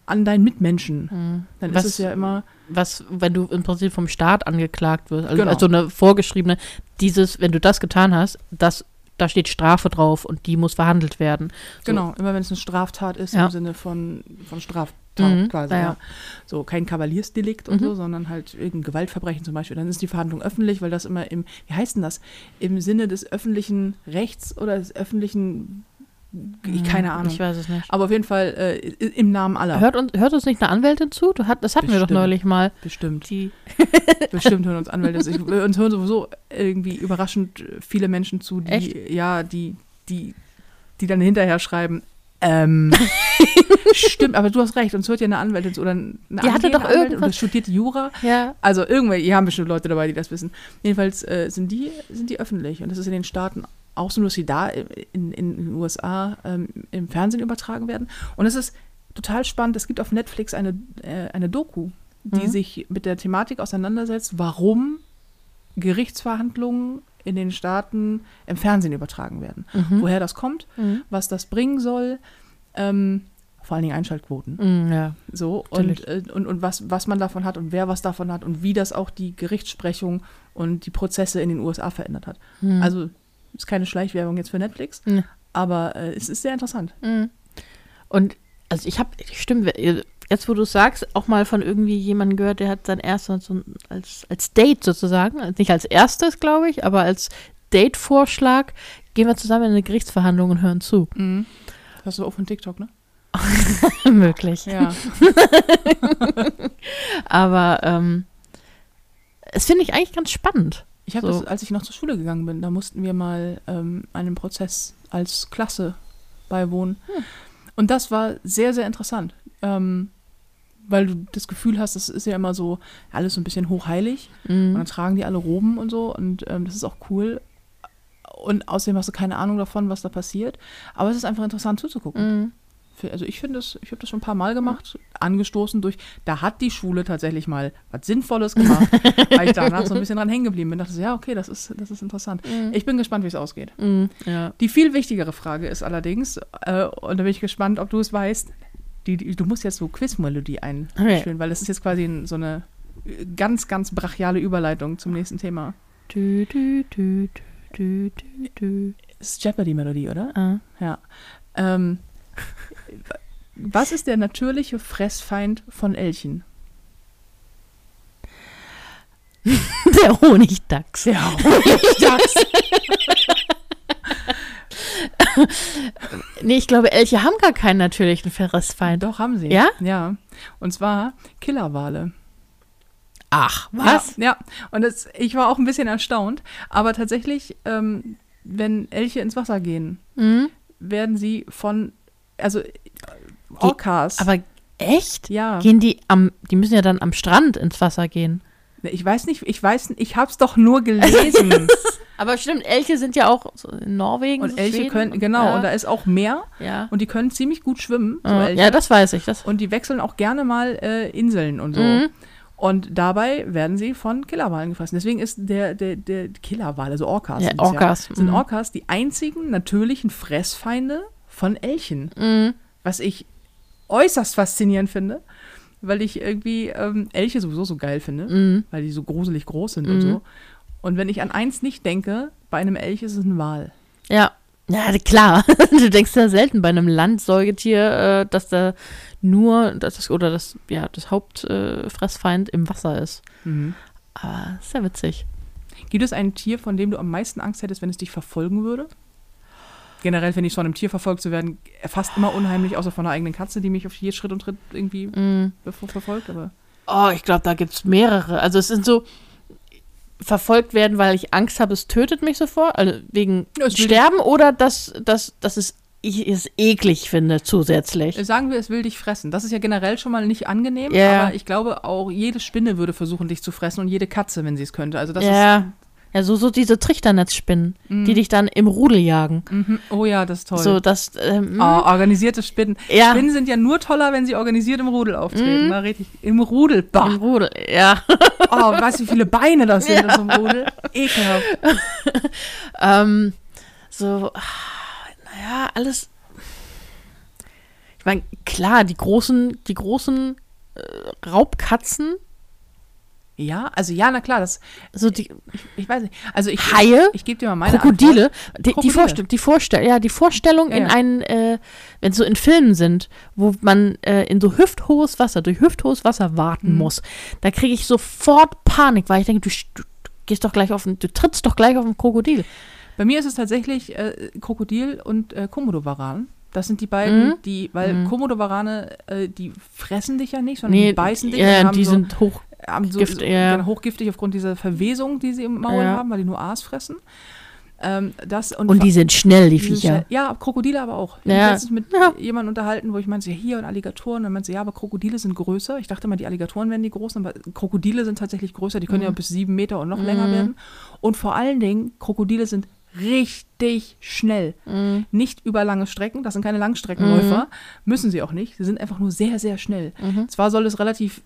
an deinen Mitmenschen, Mhm. dann Was- ist es ja immer Was, wenn du im Prinzip vom Staat angeklagt wirst, also, Genau. also eine vorgeschriebene, dieses, wenn du das getan hast, das, da steht Strafe drauf und die muss verhandelt werden. So. Genau, immer wenn es eine Straftat ist Ja. im Sinne von, von Mhm, quasi. ja, Ja. So kein Kavaliersdelikt und Mhm. so, sondern halt irgendein Gewaltverbrechen zum Beispiel. Dann ist die Verhandlung öffentlich, weil das immer im, wie heißt denn das? Im Sinne des öffentlichen Rechts oder des öffentlichen, ich, keine Ahnung. Mhm. Ich weiß es nicht. Aber auf jeden Fall äh, im Namen aller. Hört uns, hört uns nicht eine Anwältin zu? Das hatten wir doch Bestimmt. neulich mal. Bestimmt. Die, Bestimmt hören uns Anwälte. zu. Ich, uns hören sowieso irgendwie überraschend viele Menschen zu, die, Echt? ja, die, die, die dann hinterher schreiben, ähm, stimmt, aber du hast recht, uns hört ja eine Anwältin zu oder eine Die hatte doch Anwältin irgendwas- oder studiert Jura. ja. Also irgendwelche, hier haben bestimmt Leute dabei, die das wissen. Jedenfalls äh, sind, die, sind die öffentlich und das ist in den Staaten auch so, dass sie da in, in, den USA ähm, im Fernsehen übertragen werden. Und es ist total spannend. Es gibt auf Netflix eine, äh, eine Doku, die Mhm. sich mit der Thematik auseinandersetzt, warum Gerichtsverhandlungen in den Staaten im Fernsehen übertragen werden. Mhm. Woher das kommt, Mhm. was das bringen soll, ähm, vor allen Dingen Einschaltquoten. Mhm, ja. So, und, äh, und, und was, was man davon hat und wer was davon hat und wie das auch die Gerichtsprechung und die Prozesse in den USA verändert hat. Mhm. Also ist keine Schleichwerbung jetzt für Netflix, Mhm. aber äh, es ist sehr interessant. Mhm. Und also ich habe, stimmt, jetzt wo du es sagst, auch mal von irgendwie jemandem gehört, der hat sein erstes so als, als Date sozusagen, also nicht als erstes, glaube ich, aber als Date-Vorschlag, gehen wir zusammen in eine Gerichtsverhandlung und hören zu. Das hast du auch von TikTok, ne? Möglich. Ja. Aber ähm, es finde ich eigentlich ganz spannend. Ich habe So. das, als ich noch zur Schule gegangen bin, da mussten wir mal ähm, einem Prozess als Klasse beiwohnen. Hm. Und das war sehr, sehr interessant. Ähm, weil du das Gefühl hast, das ist ja immer so alles so ein bisschen hochheilig. Und Mhm. dann tragen die alle Roben und so und ähm, das ist auch cool. Und außerdem hast du keine Ahnung davon, was da passiert. Aber es ist einfach interessant zuzugucken. Mhm. Also ich finde das, ich habe das schon ein paar Mal gemacht, angestoßen durch, da hat die Schule tatsächlich mal was Sinnvolles gemacht, weil ich danach so ein bisschen dran hängen geblieben bin. dachte so, ja, okay, das ist, das ist interessant. Ich bin gespannt, wie es ausgeht. Mhm. Ja. Die viel wichtigere Frage ist allerdings, äh, und da bin ich gespannt, ob du es weißt, die, die, du musst jetzt so Quizmelodie einspielen, Okay. weil das ist jetzt quasi ein, so eine äh, ganz, ganz brachiale Überleitung zum nächsten Thema. Du, du, du, du, du, du, ist Jeopardy-Melodie, oder? Ah. Ja. Ähm, was ist der natürliche Fressfeind von Elchen? Der Honigdachs. Der Honigdachs. Nee, ich glaube, Elche haben gar keinen natürlichen Fressfeind. Doch, haben sie. Ja? Ja. Und zwar Killerwale. Ach, Ja, ja. Und das, ich war auch ein bisschen erstaunt. Aber tatsächlich, ähm, wenn Elche ins Wasser gehen, Mhm. werden sie von, also äh, Orcas. Aber echt? ja. Gehen die am, die müssen ja dann am Strand ins Wasser gehen. Ich weiß nicht, ich weiß, ich hab's doch nur gelesen. Aber stimmt, Elche sind ja auch so in Norwegen. und so Elche Schweden können, genau, ja. und da ist auch Meer ja. und die können ziemlich gut schwimmen. So ja. Das weiß ich. Das, Und die wechseln auch gerne mal äh, Inseln und so. Mhm. Und dabei werden sie von Killerwalen gefressen. Deswegen ist der, der, der Killerwal, also Orcas, Ja, sind's ja, Orcas, sind mhm. Orcas die einzigen natürlichen Fressfeinde von Elchen. Mhm. Was ich äußerst faszinierend finde, weil ich irgendwie ähm, Elche sowieso so geil finde, Mhm. weil die so gruselig groß sind und Mhm. so. Und wenn ich an eins nicht denke, bei einem Elch ist es ein Wal. Ja. Ja, klar. du denkst ja selten bei einem Landsäugetier, äh, dass da nur das oder das ja das Hauptfressfeind äh, im Wasser ist. Aber ist ja witzig. Gibt es ein Tier, von dem du am meisten Angst hättest, wenn es dich verfolgen würde? Generell finde ich von einem Tier verfolgt zu werden fast immer unheimlich, außer von einer eigenen Katze, die mich auf jeden Schritt und Tritt irgendwie bevor verfolgt. Aber Oh, ich glaube, da gibt es mehrere. Also es sind so verfolgt werden, weil ich Angst habe, es tötet mich sofort, also wegen es Sterben oder dass, dass, dass es, ich es eklig finde zusätzlich. sagen wir, es will dich fressen. Das ist ja generell schon mal nicht angenehm, Ja. aber ich glaube auch jede Spinne würde versuchen, dich zu fressen und jede Katze, wenn sie es könnte. Also das ja. Ja, so, so diese Trichternetzspinnen, die dich dann im Rudel jagen. Mhm. Oh ja, das ist toll. So, das, ähm, Oh, organisierte Spinnen. Ja. Spinnen sind ja nur toller, wenn sie organisiert im Rudel auftreten. Na, richtig. Im Rudel. im Bah. Rudel, ja. Oh, weißt du, wie viele Beine das sind in so einem Rudel? Ekelhaft. ähm, so, ah, naja, alles. Ich meine, klar, die großen, die großen äh, Raubkatzen, Ja, also ja, na klar, das, So die ich, ich weiß nicht. Also ich, Haie, ich, ich gebe dir mal meine Krokodile, die, die, Krokodile. Vorstell die, Vorstell ja, die Vorstellung Ja, in ja. einen, äh, wenn so in Filmen sind, wo man äh, in so hüfthohes Wasser, durch hüfthohes Wasser warten Mhm. muss, da kriege ich sofort Panik, weil ich denke, du, du gehst doch gleich auf ein, du trittst doch gleich auf ein Krokodil. Bei mir ist es tatsächlich äh, Krokodil und äh, Komodowaran. Das sind die beiden, Mhm. die, weil Mhm. Komodowarane, äh, die fressen dich ja nicht, sondern Nee, die beißen dich. ja, und haben die so, sind hoch. So, Gift, ja. genau, hochgiftig aufgrund dieser Verwesung, die sie im Maul Ja. haben, weil die nur Aas fressen. Ähm, das und, Und die sind schnell, die Viecher. Schnell- Ja, Krokodile aber auch. Ich Ja. habe letztens mit Ja. jemandem unterhalten, wo ich meinte, hier und Alligatoren. Und dann meinte ja, aber Krokodile sind größer. Ich dachte mal, die Alligatoren wären die großen, aber Krokodile sind tatsächlich größer. Die können Mhm. ja bis sieben Meter und noch länger werden. Und vor allen Dingen, Krokodile sind richtig schnell. Mhm. Nicht über lange Strecken, das sind keine Langstreckenläufer. Müssen sie auch nicht. Sie sind einfach nur sehr, sehr schnell. Mhm. Zwar soll es relativ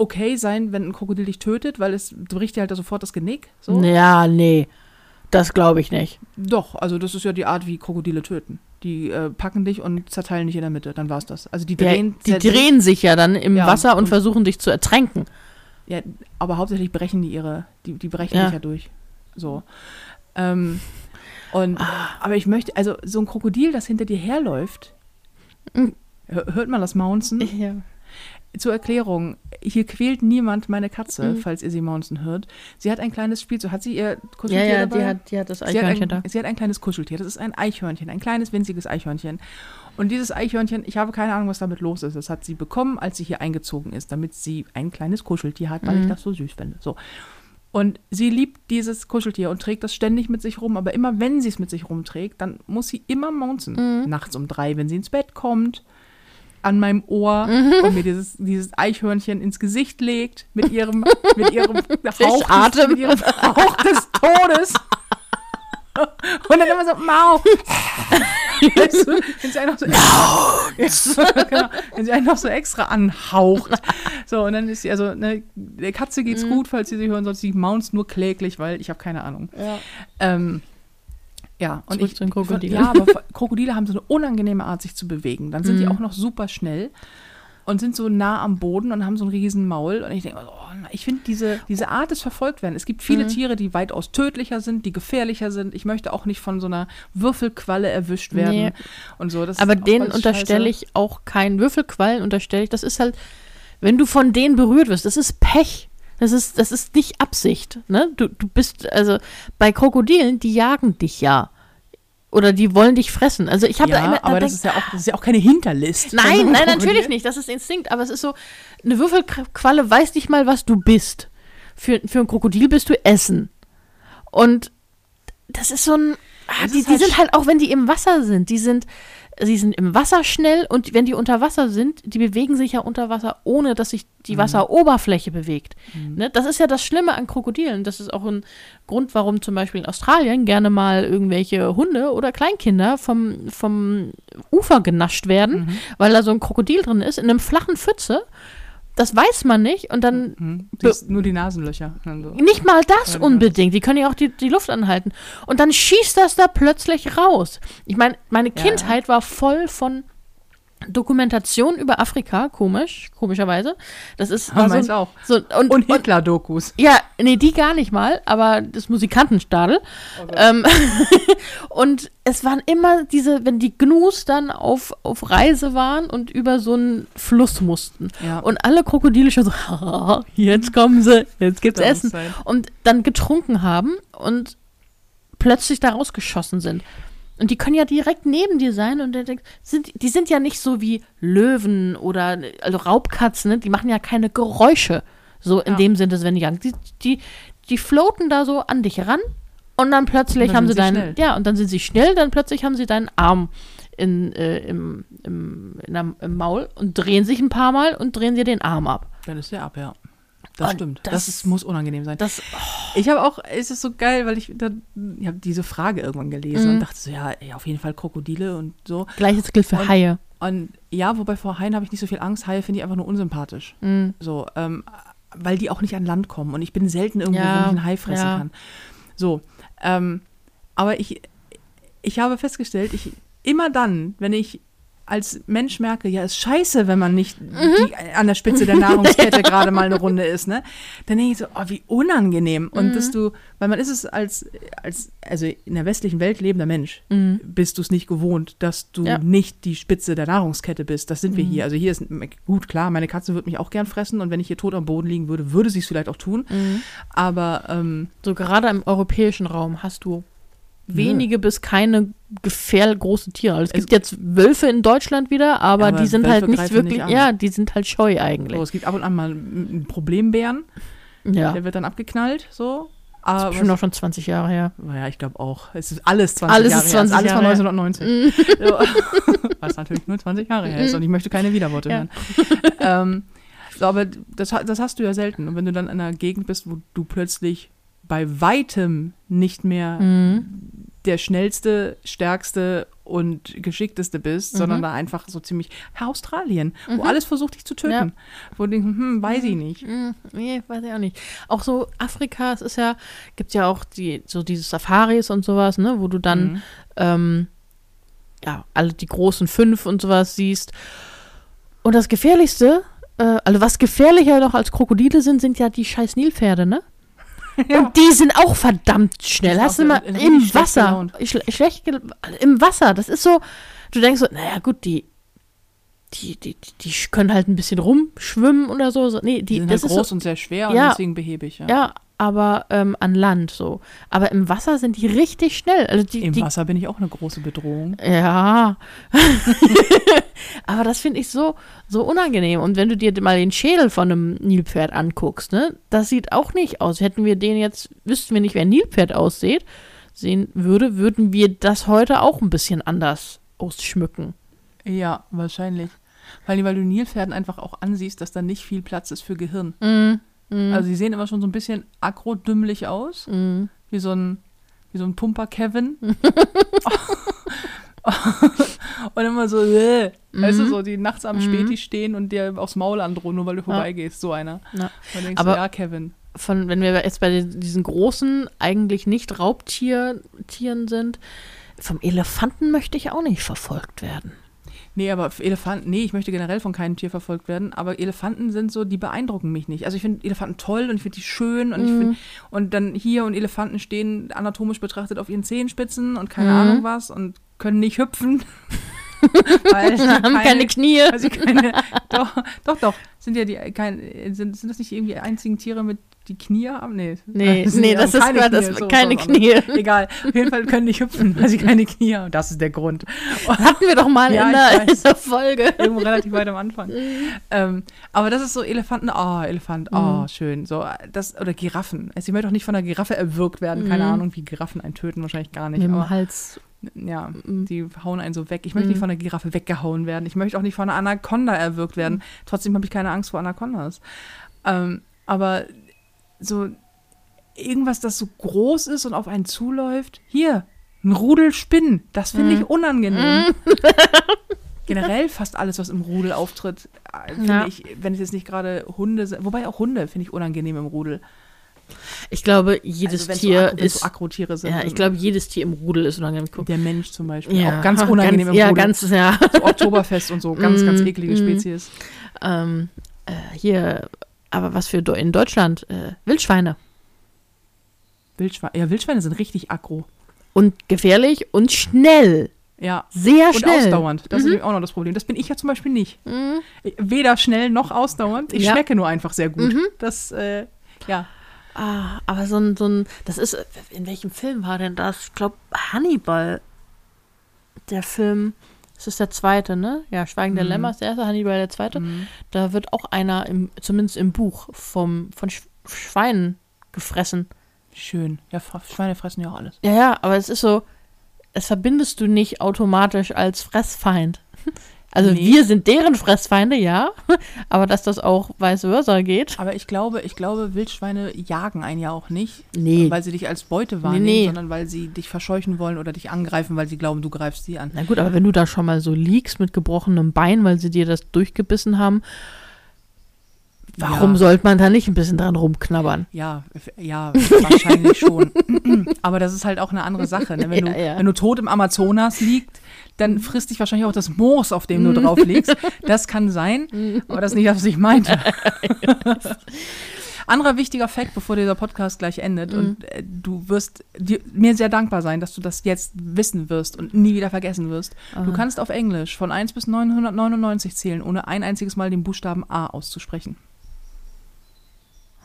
okay sein, wenn ein Krokodil dich tötet, weil es bricht dir halt sofort das Genick. So. Ja, nee. Das glaube ich nicht. Doch, also das ist ja die Art, wie Krokodile töten. Die äh, packen dich und zerteilen dich in der Mitte, dann war's das. Also die drehen, die zer- drehen sich ja dann im Ja, Wasser und, und- versuchen dich zu ertränken. Ja, aber hauptsächlich brechen die ihre, die, die brechen Ja. dich ja durch. So. Ähm, und, Ah. aber ich möchte, also so ein Krokodil, das hinter dir herläuft, hör- hört man das Maunzen? Ja. Zur Erklärung, hier quält niemand meine Katze, Mhm. falls ihr sie maunzen hört. Sie hat ein kleines Spielzeug. Hat sie ihr Ja, Kuscheltier ja, dabei? die hat, die hat das Sie hat, Eichhörnchen ein, da. sie hat ein kleines Kuscheltier. Das ist ein Eichhörnchen, ein kleines, winziges Eichhörnchen. Und dieses Eichhörnchen, ich habe keine Ahnung, was damit los ist. Das hat sie bekommen, als sie hier eingezogen ist, damit sie ein kleines Kuscheltier hat, weil Mhm. ich das so süß finde. So. Und sie liebt dieses Kuscheltier und trägt das ständig mit sich rum. Aber immer wenn sie es mit sich rumträgt, dann muss sie immer maunzen. Mhm. Nachts um drei, wenn sie ins Bett kommt, an meinem Ohr Mhm. und mir dieses, dieses Eichhörnchen ins Gesicht legt mit ihrem, mit ihrem Hauch, des, mit ihrem Hauch des Todes. Und dann immer so, Mau. Weißt du, wenn sie einen noch so extra, ja, genau, wenn sie einen noch so extra anhaucht. So, und dann ist sie, also, ne, der Katze geht's gut, falls sie sie hören, sonst die Mounts nur kläglich, weil ich habe keine Ahnung. Ja. Ähm, ja, und Zurück ich, zu den Krokodilen. Ja, aber Krokodile haben so eine unangenehme Art, sich zu bewegen. Dann sind die Mhm. auch noch super schnell und sind so nah am Boden und haben so ein riesen Maul. Und ich denke, oh, ich finde diese, diese Art des Verfolgtwerden. Es gibt viele Mhm. Tiere, die weitaus tödlicher sind, die gefährlicher sind. Ich möchte auch nicht von so einer Würfelqualle erwischt werden Nee. und so. Aber denen unterstelle ich auch keinen Würfelquallen, unterstelle ich. Das ist halt, wenn du von denen berührt wirst, das ist Pech. Das ist, das ist nicht Absicht. Ne? Du, du bist, also bei Krokodilen, die jagen dich ja. Oder die wollen dich fressen. Also ich habe Ja, da immer. da aber das denk- ist ja, auch, das ist ja auch keine Hinterlist. Nein, nein, natürlich nicht. Das ist Instinkt. Aber es ist so, eine Würfelqualle weiß nicht mal, was du bist. Für, für ein Krokodil bist du Essen. Und das ist so ein. Ah, die, ist die halt sind halt auch, wenn die im Wasser sind, die sind, sie sind im Wasser schnell und wenn die unter Wasser sind, die bewegen sich ja unter Wasser, ohne dass sich die Wasseroberfläche bewegt. Ne? Das ist ja das Schlimme an Krokodilen. Das ist auch ein Grund, warum zum Beispiel in Australien gerne mal irgendwelche Hunde oder Kleinkinder vom, vom Ufer genascht werden, weil da so ein Krokodil drin ist, in einem flachen Pfütze. Das weiß man nicht und dann Mhm. Siehst nur die Nasenlöcher. Und so. nicht mal das Ja, unbedingt. Die können ja auch die, die Luft anhalten. Und dann schießt das da plötzlich raus. Ich meine, meine Ja. Kindheit war voll von Dokumentation über Afrika, komisch, komischerweise. Das ist Aber war meins so, auch. so und, Und Hitler-Dokus. ja, nee, die gar nicht mal, aber das Musikantenstadel. Ähm, und es waren immer diese, wenn die Gnus dann auf, auf Reise waren und über so einen Fluss mussten. Ja. Und alle Krokodile schon so, "Haha, jetzt kommen sie, jetzt gibt's Essen. Und dann getrunken haben und plötzlich da rausgeschossen sind. Und die können ja direkt neben dir sein und sind, die sind ja nicht so wie Löwen oder also Raubkatzen, ne? die machen ja keine Geräusche. So in Ja. dem Sinne, wenn die jagen. Die, die, die floaten da so an dich ran und dann plötzlich Und dann haben sie sie deinen, schnell. ja, und dann sind sie schnell, dann plötzlich haben sie deinen Arm in, äh, im, im, in der, im Maul und drehen sich ein paar Mal und drehen dir den Arm ab. Dann ist der ab, ja. Das Und stimmt. das- Das, ist, muss unangenehm sein. Das, Ich habe auch, es ist so geil, weil ich, da, ich habe diese Frage irgendwann gelesen Mhm. und dachte so, ja, ey, auf jeden Fall Krokodile und so. Gleiches gilt für Und- Haie. Und ja, wobei vor Haien habe ich nicht so viel Angst. Haie finde ich einfach nur unsympathisch. Mhm. So, ähm, weil die auch nicht an Land kommen und ich bin selten irgendwo, Ja, wo ich einen Hai fressen ja. kann. So, ähm, aber ich, ich habe festgestellt, ich immer dann, wenn ich als Mensch merke, ja, ist scheiße, wenn man nicht Mhm. die, an der Spitze der Nahrungskette gerade mal eine Runde ist, ne? Dann denke ich so, oh, wie unangenehm. Und Mhm. dass du, weil man ist es als, als, also in der westlichen Welt lebender Mensch, Mhm. bist du es nicht gewohnt, dass du Ja. nicht die Spitze der Nahrungskette bist. Das sind wir Mhm. hier. Also hier ist, gut, klar, meine Katze würde mich auch gern fressen und wenn ich hier tot am Boden liegen würde, würde sie es vielleicht auch tun. Mhm. Aber, ähm, So gerade im europäischen Raum hast du wenige bis keine gefährlich große Tiere. Also es gibt jetzt Wölfe in Deutschland wieder, aber, Aber die sind Wölfe halt nicht wirklich, nicht ja, die sind halt scheu so, eigentlich. es gibt ab und an mal einen Problembären, Ja. der wird dann abgeknallt, so. Das ist bestimmt auch schon 20 Jahre her. Ja, ich glaube auch. Es ist alles 20 Alles Jahre ist her. Es 20 alles von Jahre 1990. So. Was natürlich nur 20 Jahre her ist und ich möchte keine Widerworte Ja. hören. ähm, so, aber das, das hast du ja selten. Und wenn du dann in einer Gegend bist, wo du plötzlich bei weitem nicht mehr Mhm. der schnellste, stärkste und geschickteste bist, Mhm. sondern da einfach so ziemlich Australien, wo Mhm. alles versucht, dich zu töten. Ja. Wo du denkst, hm, weiß ich nicht. Hm, nee, weiß ich auch nicht. Auch so Afrika, es ist ja, gibt ja auch die, so diese Safaris und sowas, ne, wo du dann, Mhm. ähm, ja, alle die großen fünf und sowas siehst. Und das Gefährlichste, äh, also was gefährlicher noch als Krokodile sind, sind ja die scheiß Nilpferde, ne? Ja. Und die sind auch verdammt schnell. Hast du mal im schlecht Wasser, schlecht gel im Wasser, das ist so, du denkst so, naja gut, die, die, die, die, die können halt ein bisschen rumschwimmen oder so. nee, Die die, sind das halt groß so, und sehr schwer Ja. und deswegen behäbig. Ja. ja, aber ähm, an Land so. Aber im Wasser sind die richtig schnell. Also die, Im die, Wasser bin ich auch eine große Bedrohung. Ja. aber das finde ich so, so unangenehm. Und wenn du dir mal den Schädel von einem Nilpferd anguckst, ne, das sieht auch nicht aus. Hätten wir den jetzt, wüssten wir nicht, wer ein Nilpferd aussieht, sehen würde, würden wir das heute auch ein bisschen anders ausschmücken. Ja, wahrscheinlich. Weil, weil du Nilpferden einfach auch ansiehst, dass da nicht viel Platz ist für Gehirn. Mm, mm, Also sie sehen immer schon so ein bisschen agrodümmelig aus, mm. wie so ein, wie so ein Pumper Kevin. und immer so, äh, weißt du, Mhm. so, die nachts am Mhm. Späti stehen und dir aufs Maul androhen, nur weil du vorbeigehst, so einer. Ja. Und denkst, Aber- ja, Kevin. von, wenn wir jetzt bei diesen großen, eigentlich nicht Raubtieren sind, vom Elefanten möchte ich auch nicht verfolgt werden. Nee, aber Elefanten, nee, ich möchte generell von keinem Tier verfolgt werden, aber Elefanten sind so, die beeindrucken mich nicht. Also ich finde Elefanten toll und ich finde die schön und ich Mhm. finde, und dann hier und Elefanten stehen anatomisch betrachtet auf ihren Zehenspitzen und keine Mhm. Ahnung was und können nicht hüpfen. weil sie Haben keine Knie. weil sie keine, doch, doch, doch, sind ja die, kein, sind, sind das nicht irgendwie die einzigen Tiere mit die Knie haben? Nee, Nee, sie nee, das ist keine gerade das, Knie, so, keine so. Knie. Egal, auf jeden Fall können nicht hüpfen, weil sie keine Knie haben. Das ist der Grund. Hatten wir doch mal Ja, in, der, in der Folge. Irgendwo relativ weit am Anfang. ähm, aber das ist so Elefanten, oh, Elefant, oh, Mhm. schön. So, das, oder Giraffen. Also, ich möchte auch nicht von einer Giraffe erwürgt werden. Keine Mhm. Ahnung, wie Giraffen einen töten, wahrscheinlich gar nicht. Mit dem Aber, Hals. ja, Mhm. die hauen einen so weg. Ich möchte Mhm. nicht von einer Giraffe weggehauen werden. Ich möchte auch nicht von einer Anaconda erwürgt werden. Mhm. Trotzdem habe ich keine Angst vor Anacondas. Ähm, aber so irgendwas, das so groß ist und auf einen zuläuft. Hier, ein Rudel Spinnen. Das finde Mhm. ich unangenehm. Generell fast alles, was im Rudel auftritt, äh, finde Ja. ich, wenn es jetzt nicht gerade Hunde sind, wobei auch Hunde finde ich unangenehm im Rudel. Ich glaube, jedes Also Tier so, Akro- ist. so Akrotiere sind. ja, ich glaube, jedes Tier im Rudel ist unangenehm. Guck. der Mensch zum Beispiel, Ja, auch ganz unangenehm ganz, im Ja, Rudel. ganz, ja. so Oktoberfest und so, ganz, ganz Mm, eklige mm. Spezies. ähm, äh, hier, aber was für in Deutschland? Äh, Wildschweine. Wildschweine, ja, Wildschweine sind richtig aggro. Und gefährlich und schnell. Ja. Sehr Und schnell. ausdauernd. Das Mhm. ist nämlich auch noch das Problem. Das bin ich ja zum Beispiel nicht. Mhm. Weder schnell noch ausdauernd. Ich Ja. schmecke nur einfach sehr gut. Mhm. Das, äh, ja. Ah, aber so ein, so ein, das ist, in welchem Film war denn das? Ich glaube, Hannibal. Der Film, das ist der zweite, ne? Ja, Schweigen der Mhm. Lämmer ist der erste, Hannibal der zweite. Mhm. Da wird auch einer, im, zumindest im Buch, vom, von Sch Schweinen gefressen. Schön. Ja, Schweine fressen ja auch alles. Ja, ja, aber es ist so, es verbindest du nicht automatisch als Fressfeind. Also Nee. wir sind deren Fressfeinde, ja, aber dass das auch vice versa geht. Aber ich glaube, ich glaube, Wildschweine jagen einen ja auch nicht, Nee. weil sie dich als Beute wahrnehmen, nee. sondern weil sie dich verscheuchen wollen oder dich angreifen, weil sie glauben, du greifst sie an. Na gut, aber wenn du da schon mal so liegst mit gebrochenem Bein, weil sie dir das durchgebissen haben, Warum Ja. sollte man da nicht ein bisschen dran rumknabbern? Ja, ja, wahrscheinlich schon. Aber das ist halt auch eine andere Sache. Ne? Wenn, Ja, du, ja. wenn du tot im Amazonas liegt, dann frisst dich wahrscheinlich auch das Moos, auf dem du drauf liegst. Das kann sein, aber das ist nicht, was ich meinte. Anderer wichtiger Fakt, bevor dieser Podcast gleich endet, und äh, du wirst dir, mir sehr dankbar sein, dass du das jetzt wissen wirst und nie wieder vergessen wirst. Du kannst auf Englisch von 1 bis 999 zählen, ohne ein einziges Mal den Buchstaben A auszusprechen.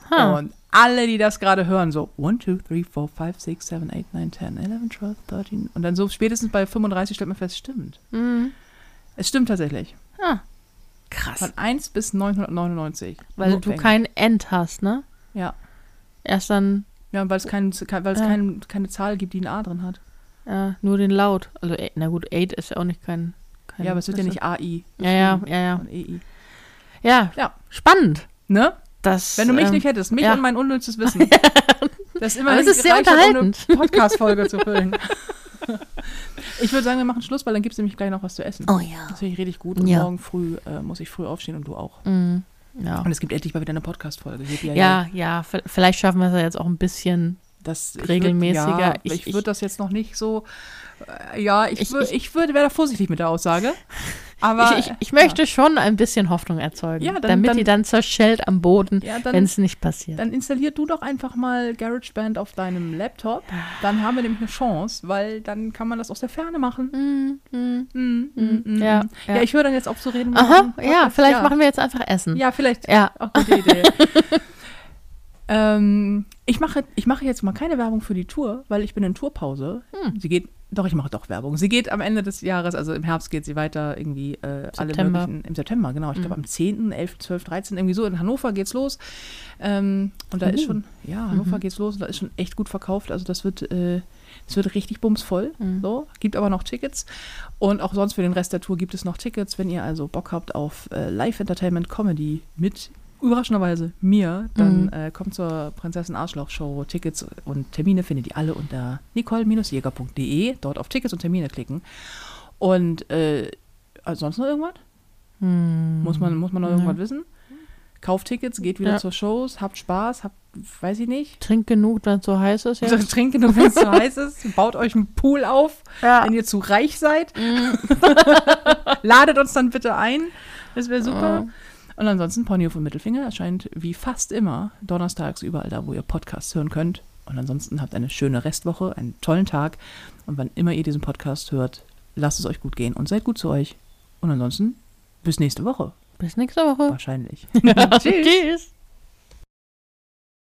Ha. Und alle, die das gerade hören, so 1, 2, 3, 4, 5, 6, 7, 8, 9, 10, 11, 12, 13. Und dann so spätestens bei 35 stellt man fest, stimmt. Mhm. Es stimmt tatsächlich. Ah, krass. Von 1 bis 999. Weil Nur du kein End hast, ne? Ja. Erst dann Ja, weil es, kein, kein, weil es Ja. kein, keine Zahl gibt, die ein A drin hat. ja, nur den Laut. Also, eh, na gut, 8 ist ja auch nicht kein. kein Ja, aber es wird ja nicht AI. Ja, ja, ja, ja. Und EI. Ja, Ja. spannend. Ne? Das, Wenn du mich ähm, nicht hättest, mich ja. und mein unnützes Wissen. Das ist immer es ist sehr gereicht, um eine unterhaltend. Podcast-Folge zu füllen. Ich würde sagen, wir machen Schluss, weil dann gibt es nämlich gleich noch was zu essen. Oh ja. Das finde ich richtig gut. Und Ja. morgen früh äh, muss ich früh aufstehen und du auch. Mhm. Ja. Und es gibt endlich mal wieder eine Podcast-Folge. Ja, ja, v- vielleicht schaffen wir es ja jetzt auch ein bisschen. Das, ich Regelmäßiger. Würd, ja, ich, ich- würde das jetzt noch nicht so. Äh, ja, ich, Ich- ich- ich, würde, wäre da vorsichtig mit der Aussage. Aber ich, ich, ich möchte schon ein bisschen Hoffnung erzeugen, Ja, dann- damit dann- die dann zerschellt am Boden, ja, wenn es nicht passiert. dann installier du doch einfach mal GarageBand auf deinem Laptop. Dann haben wir nämlich eine Chance, weil dann kann man das aus der Ferne machen. Mm, mm. Mm, mm, mm, Ja, mm. ja. ja, ich höre dann jetzt auf zu reden. Aha, ja, vielleicht ja. machen wir jetzt einfach Essen. Ja, vielleicht. Ja. Auch gute Idee. ähm, ich, mache, ich mache jetzt mal keine Werbung für die Tour, weil ich bin in Tourpause. Hm. Sie geht, doch, ich mache doch Werbung. Sie geht am Ende des Jahres, also im Herbst geht sie weiter irgendwie äh, alle möglichen, im September, genau. Ich Mhm. glaube am 10., 11., 12., 13., irgendwie so. In Hannover geht's los. Ähm, und da ist Uh. schon, ja, Hannover Mhm. geht's los und da ist schon echt gut verkauft. Also das wird, äh, das wird richtig bumsvoll. Mhm. So, gibt aber noch Tickets. Und auch sonst für den Rest der Tour gibt es noch Tickets. Wenn ihr also Bock habt auf äh, Live-Entertainment Comedy mit überraschenderweise mir, dann Mhm. äh, kommt zur Prinzessin Arschloch Show. Tickets und Termine findet ihr alle unter nicole-jäger.de. Dort auf Tickets und Termine klicken. Und äh, sonst noch irgendwas? Hm. Muss man, muss man noch Ja. irgendwas wissen? Kauft Tickets, geht wieder Ja. zur Shows, habt Spaß, habt, weiß ich nicht. Trink genug, wenn es so heiß ist. Ja. Trinkt genug, wenn es zu heiß ist. Baut euch einen Pool auf, ja. wenn ihr zu reich seid. Mm. Ladet uns dann bitte ein. Das wäre super. Oh. Und ansonsten Ponyhof und Mittelfinger erscheint wie fast immer donnerstags überall da, wo ihr Podcasts hören könnt. Und ansonsten habt eine schöne Restwoche, einen tollen Tag. Und wann immer ihr diesen Podcast hört, lasst es euch gut gehen und seid gut zu euch. Und ansonsten bis nächste Woche. Bis nächste Woche. Wahrscheinlich. Tschüss.